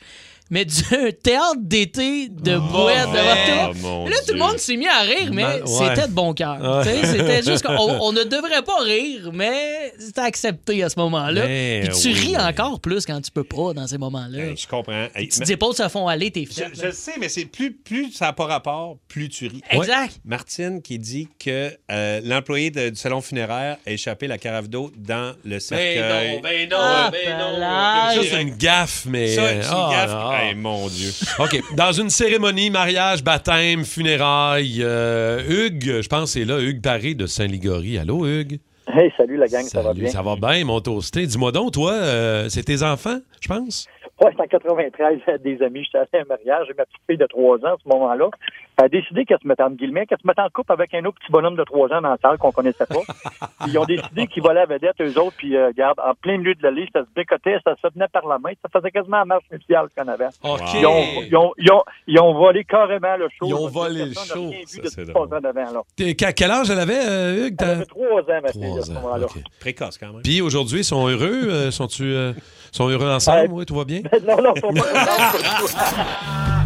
Mais du théâtre d'été de boîte oh, de mon Et là, tout le monde s'est mis à rire, mais ouais. c'était de bon cœur. Ouais. Tu C'était juste qu'on on ne devrait pas rire, mais c'était accepté à ce moment-là. Mais Puis tu oui, ris mais- encore plus quand tu peux pas dans ces moments-là. Hey, je comprends. Hey, petites mais- épaules se font aller, t'es je, fait. je le sais, mais c'est plus, plus ça n'a pas rapport, plus tu ris. Exact. Martine qui dit que euh, l'employé de- du salon funéraire a échappé la carafe d'eau dans le cercueil. Ben non, ben non, Ah, ben non. c'est une gaffe, mais. Ça, c'est une gaffe. Hey, mon Dieu. OK. Dans une cérémonie, mariage, baptême, funérailles, euh, Hugues, je pense que c'est là, Hugues Paré de Saint-Ligory. Allô, Hugues? Hey, salut la gang, ça va bien? Ça va bien, mon toasté. Dis-moi donc, toi, euh, c'est tes enfants, je pense? Ouais, c'est en 93, des amis. J'étais allé à un mariage. J'ai ma petite fille de 3 ans à ce moment-là. Elle a décidé qu'elle se mettait en guillemets, qu'elle se mettait en couple avec un autre petit bonhomme de 3 ans dans la salle qu'on connaissait pas. Ils ont décidé qu'ils volaient à vedette, eux autres. Puis, euh, regarde, en plein milieu de l'allée, ça se bécotait, ça se tenait par la main. Ça faisait quasiment la marche nuptiale qu'on avait. Ils, ont, ils, ont, ils, ont, ils ont volé carrément le show. Ils ont volé le show. Quel âge elle avait, euh, Hugues? Elle T'as- avait 3 ans, ma fille, à Trois ce moment-là. Précoce quand même. Puis aujourd'hui, ils sont heureux? euh, sont-tu euh, sont heureux ensemble? Oui, tout va bien? non, non, ils sont pas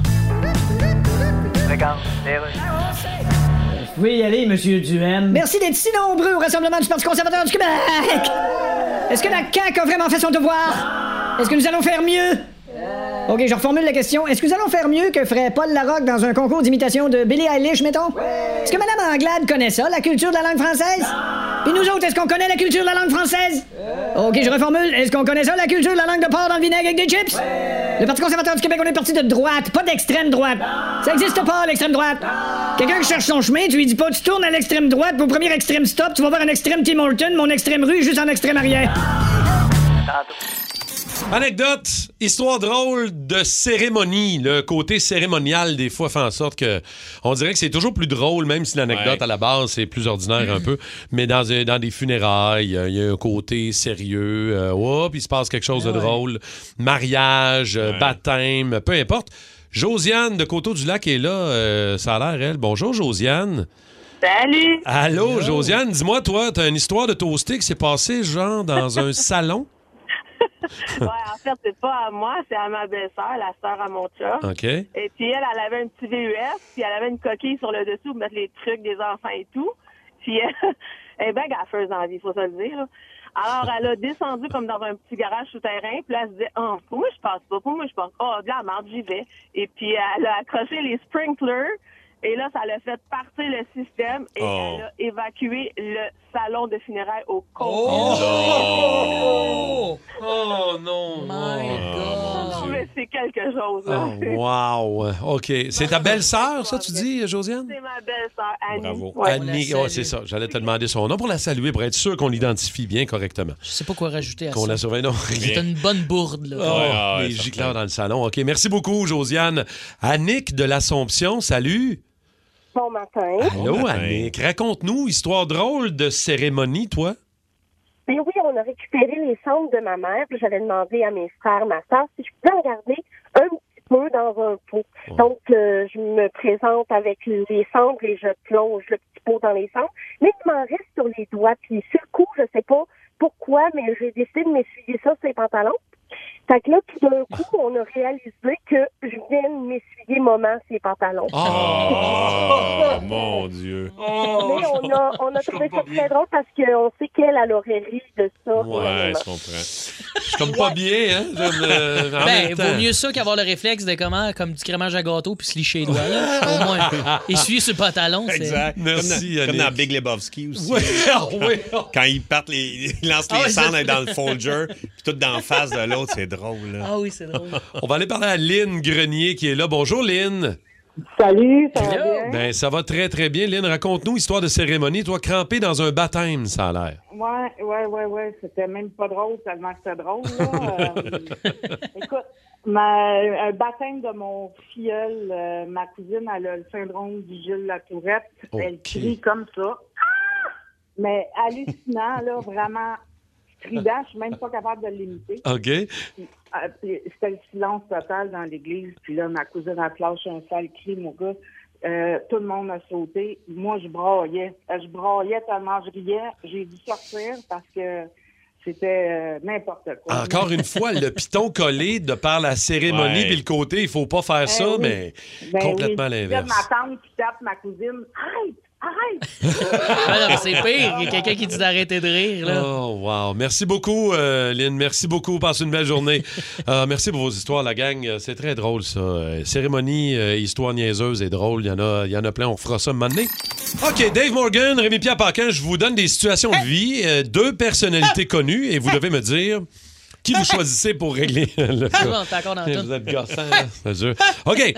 Vous pouvez y aller, monsieur Duhem. Merci d'être si nombreux au Rassemblement du Parti conservateur du Québec. Est-ce que la CAQ a vraiment fait son devoir? Est-ce que nous allons faire mieux? OK, je reformule la question. Est-ce que nous allons faire mieux que ferait Paul Larocque dans un concours d'imitation de Billie Eilish, mettons? Est-ce que Mme Anglade connaît ça, la culture de la langue française? Puis nous autres, est-ce qu'on connaît la culture de la langue française? OK, je reformule. Est-ce qu'on connaît ça, la culture de la langue de porc dans le vinaigre avec des chips? Le Parti conservateur du Québec, on est parti de droite, pas d'extrême droite. Ça existe pas, l'extrême droite. Quelqu'un qui cherche son chemin, tu lui dis pas, tu tournes à l'extrême droite, au premier extrême stop, tu vas voir un extrême Tim Horton, mon extrême rue, juste en extrême arrière. Anecdote, histoire drôle de cérémonie. Le côté cérémonial, des fois, fait en sorte que. On dirait que c'est toujours plus drôle, même si l'anecdote Ouais. à la base, c'est plus ordinaire un peu. Mais dans, des funérailles, euh, il y a un côté sérieux. Euh, hop, il se passe quelque chose de drôle. Mariage, euh, baptême, peu importe. Josiane de Coteau-du-Lac est là. euh, ça a l'air, elle. Bonjour, Josiane. Salut! Allô, Josiane. Dis-moi, toi, t'as une histoire de toasté qui s'est passée, genre, dans un salon? ouais, en fait, c'est pas à moi, c'est à ma belle-sœur, la sœur à mon chum. OK. Et puis elle, elle avait un petit VUS, puis elle avait une coquille sur le dessus pour mettre les trucs des enfants et tout. Puis elle, elle est bien gaffeuse dans la vie, faut se le dire. là. Alors, elle a descendu comme dans un petit garage souterrain, puis là, elle se oh, pour moi, je passe pas, pour moi, je passe pas. Oh, de la merde, j'y vais. Et puis, elle a accroché les sprinklers, et là, ça l'a fait partir le système, et Oh. elle a évacué le salon de funérailles au Oh! complet. Oh non! Non, mais c'est quelque chose, là. Oh, wow! OK. C'est ta belle-sœur, ça, tu dis, Josiane? C'est ma belle-sœur, Annie. Bravo. Ouais. Annie, oh, c'est ça. J'allais te demander son nom pour la saluer, pour être sûr qu'on l'identifie bien correctement. Je sais pas quoi rajouter à Qu'on ça. la surveille. Non, C'est une bonne bourde, là. Oh, ouais, les gicleurs dans le salon. OK. Merci beaucoup, Josiane. Annick de l'Assomption, salut. Bon matin. Allô, matin. Annick. Raconte-nous, histoire drôle de cérémonie, toi. Mais oui, on a récupéré les cendres de ma mère, puis j'avais demandé à mes frères, ma soeur, si je pouvais en garder un petit peu dans un pot. Donc, euh, je me présente avec les cendres et je plonge le petit pot dans les cendres. Mais il m'en reste sur les doigts. Puis sur le coup, je sais pas pourquoi, mais j'ai décidé de m'essuyer ça sur les pantalons. Fait que là, tout d'un coup, on a réalisé que je viens de m'essuyer maman ses pantalons. Oh, mon Dieu. Mais on a, on a trouvé ça très drôle parce qu'on sait qu'elle, elle aurait ri de ça. Ouais, je comprends. Je suis comme pas bien, hein? En Ben, même temps. vaut mieux ça qu'avoir le réflexe de comment, comme du crémage à gâteau puis se licher les doigts. Là. Au moins, essuyer le pantalon. c'est- Exact. Merci, comme dans, comme dans. Big Lebowski aussi. Ouais, oh, ouais. Quand ils partent, les, ils lancent Ah les ouais, cendres dans le folger, puis tout d'en face de l'autre, c'est drôle. Là. Ah oui, c'est drôle. On va aller parler à Lynn Grenier qui est là. Bonjour, Lynn. Salut, ça va bien? Ben, ça va très, très bien. Lynn, raconte-nous histoire de cérémonie. Toi, crampé dans un baptême, ça a l'air. Ouais, ouais, ouais, ouais. C'était même pas drôle tellement que c'était drôle. Là. Euh, écoute, ma, un baptême de mon filleul, euh, ma cousine, elle a le syndrome du Gilles Latourette. Elle crie comme ça. Ah! Mais hallucinant, là, vraiment strident. Je suis même pas capable de l'imiter. OK. Puis C'était le silence total dans l'église. Puis là, ma cousine a flashé un sale cri, mon gars. Euh, tout le monde a sauté. Moi, je braillais. Euh, Je braillais tellement je riais. J'ai dû sortir parce que c'était euh, n'importe quoi. Encore une fois, le piton collé de par la cérémonie puis le côté, il faut pas faire Eh ça, oui. mais Ben complètement oui. l'inverse. Ma tante qui tape ma cousine. Arrête! Arrête! Ah c'est pire. Il y a quelqu'un qui dit d'arrêter de rire. Là. Oh, wow. Merci beaucoup, euh, Lynn. Merci beaucoup. Passe une belle journée. Euh, merci pour vos histoires, la gang. Euh, C'est très drôle, ça. Euh, cérémonie, euh, histoire niaiseuse et drôle. Il y, en a, il y en a plein. On fera ça un moment donné. OK, Dave Morgan, Rémi-Pierre Paquin, je vous donne des situations de vie, euh, deux personnalités connues, et vous devez me dire qui vous choisissez pour régler le Ah le Vous êtes gossant, là, c'est sûr. OK.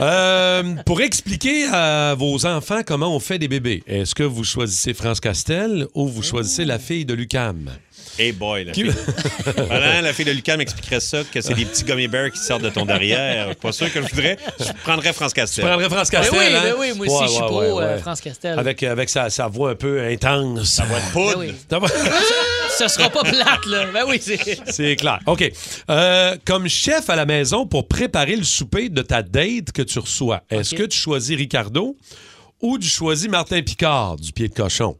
Euh, pour expliquer à vos enfants comment on fait des bébés, est-ce que vous choisissez France Castel ou vous choisissez la fille de Lucam? Hey boy, la Qui- fille. voilà, la fille de Lucas m'expliquerait ça, que c'est des petits gummy bears qui sortent de ton derrière. Pas sûr que je voudrais. Je prendrais France Castel. Tu prendrais France Ben Castel, oui, hein? ben oui, moi aussi, Ouais, je suis ouais, euh, ouais. France Castel. Avec, avec sa, sa voix un peu intense. Sa voix de Ben oui. Ce sera pas plate, là. Ben oui, c'est. C'est clair. OK. Euh, comme chef à la maison pour préparer le souper de ta date que tu reçois, est-ce que tu choisis Ricardo ou tu choisis Martin Picard du pied de cochon?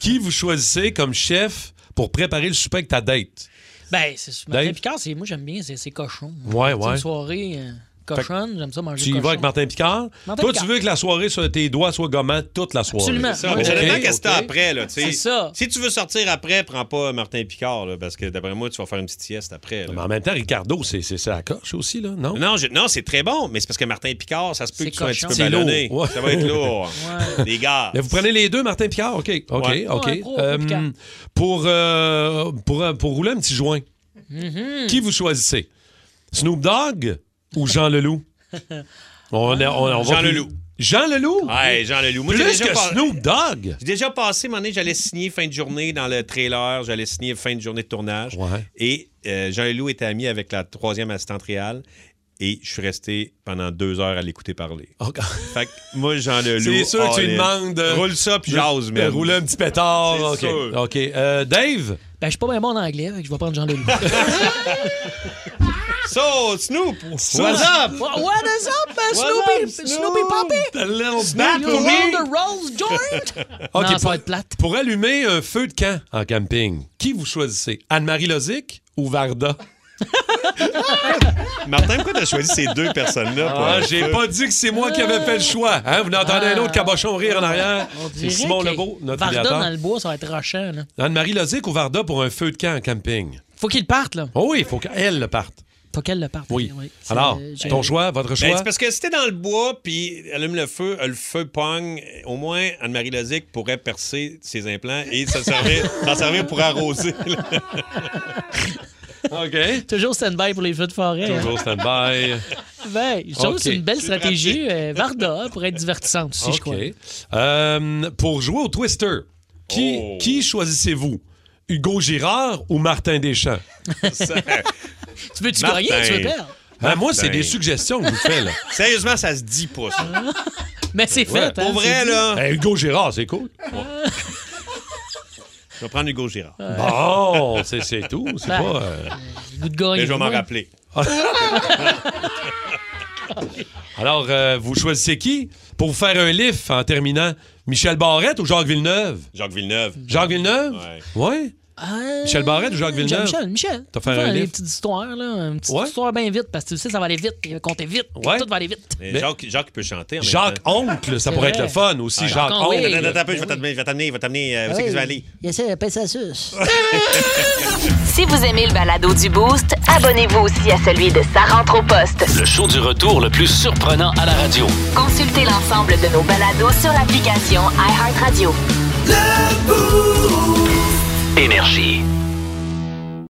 Qui vous choisissez comme chef pour préparer le souper avec ta date? Ben, c'est Martin Dave? Picard, c'est, moi j'aime bien, c'est, c'est cochon. Ouais, C'est ouais. Une soirée euh, cochonne, j'aime ça manger Tu y cochon. vas avec Martin Picard? Martin Toi, Picard. tu veux que la soirée sur tes doigts soit gommant toute la soirée. Absolument. Ça, mais ça OK, dépend qu'est-ce que t'as après. Là, tu sais? C'est ça. Si tu veux sortir après, prends pas Martin Picard, là, parce que d'après moi, tu vas faire une petite sieste après. là. Mais en même temps, Ricardo, c'est, c'est, c'est la coche aussi, là, non? Non, je- non c'est très bon, mais c'est parce que Martin Picard, ça se peut C'est que tu sois un petit peu ballonné. Ouais. Ça va être lourd. Ouais. Les gars. Mais vous prenez les deux, Martin Picard? OK, OK, Ouais. OK. Pro, Euh, pour, euh, pour, euh, pour rouler un petit joint, Mhm. qui vous choisissez? Snoop Dogg ou Jean Leloup? On, est- on- on va Jean Leloup. Jean Leloup? Ouais, Jean Leloup. Moi, j'ai Plus déjà que pas- Snoop Dogg. J'ai déjà passé, mon année, j'allais signer fin de journée dans le trailer, j'allais signer fin de journée de tournage. Et euh, Jean Leloup était ami avec la troisième assistante réelle. Et je suis resté pendant deux heures à l'écouter parler. Fait que moi, Jean Leloup. C'est sûr que tu lui demandes. de- Roule ça, puis jase, de man. Rouler un petit pétard. C'est OK. sûr. OK. Euh, Dave? Ben, je suis pas bon en anglais, je vais prendre Jean Leloup. So, Snoop, what's up? What, is up, uh, Snoopy? up, Snoopy Poppy? The little Snoop, bat you for roll me. the Rolls joint? OK, non, ça pour, va être plate. pour allumer un feu de camp en camping, qui vous choisissez? Anne-Marie Lozic ou Varda? Martin, pourquoi t'as choisi ces deux personnes-là? pour Ah, un j'ai feu? pas dit que c'est moi qui avais fait le choix. Hein? Vous n'entendez un autre cabochon rire en arrière? On C'est dirait Simon que Lebeau, notre Varda idéateur. dans le bois, ça va être rochant. Là. Anne-Marie Lozic ou Varda pour un feu de camp en camping? Faut qu'il parte, là. Oh oui, il faut qu'elle le parte. Qu'elle le parte. Oui. C'est- Alors, ton choix, votre Ben, choix? c'est parce que si t'es dans le bois, puis allume le feu, euh, le feu pogne, au moins Anne-Marie Lozic pourrait percer ses implants et s'en servir, s'en servir pour arroser. OK. Toujours stand-by pour les feux de forêt. hein. Toujours stand-by. Ben, je trouve que c'est une belle stratégie. euh, Varda pour être divertissante aussi, je crois. OK. Euh, pour jouer au Twister, qui, Oh. qui choisissez-vous? Hugo Girard ou Martin Deschamps? Tu veux-tu gagner ou tu veux perdre? Ben, moi, c'est des suggestions que je vous fais. Là. Sérieusement, ça se dit pas, ça. Mais c'est fait. Hein, Pour vrai, là, Ben, Hugo Girard, c'est cool. je vais prendre Hugo Girard. Bon, c'est c'est tout. C'est Ben, pas. euh, Le goût de gagner. Mais je vais m'en rappeler. Alors, euh, vous choisissez qui pour vous faire un lift en terminant? Michel Barrette ou Jacques Villeneuve? Jacques Villeneuve. Jacques Villeneuve? Ouais. Ouais. Euh, Michel Barrette ou Jacques Villeneuve? Michel, Michel. T'as fait un Faire des livre? petites histoires, là. Une petite Ouais. histoire bien vite, parce que tu sais, ça va aller vite. Il va compter vite. Ouais. Tout va aller vite. Mais Jacques, Jacques peut chanter. En même Jacques temps. Oncle, ça pourrait vrai. être le fun aussi. Ah, Jacques Jacques Oncle, Oncle. oui. Attends, attends, attends, je vais t'amener, je vais t'amener, je vais t'amener. euh, où c'est que tu vas aller? Il essaie de passer sa suce. Si vous aimez le balado du Boost, abonnez-vous aussi à celui de Sa rentre au poste. Le show du retour le plus surprenant à la radio. Consultez l'ensemble de nos balados sur l'application iHeartRadio. Énergie.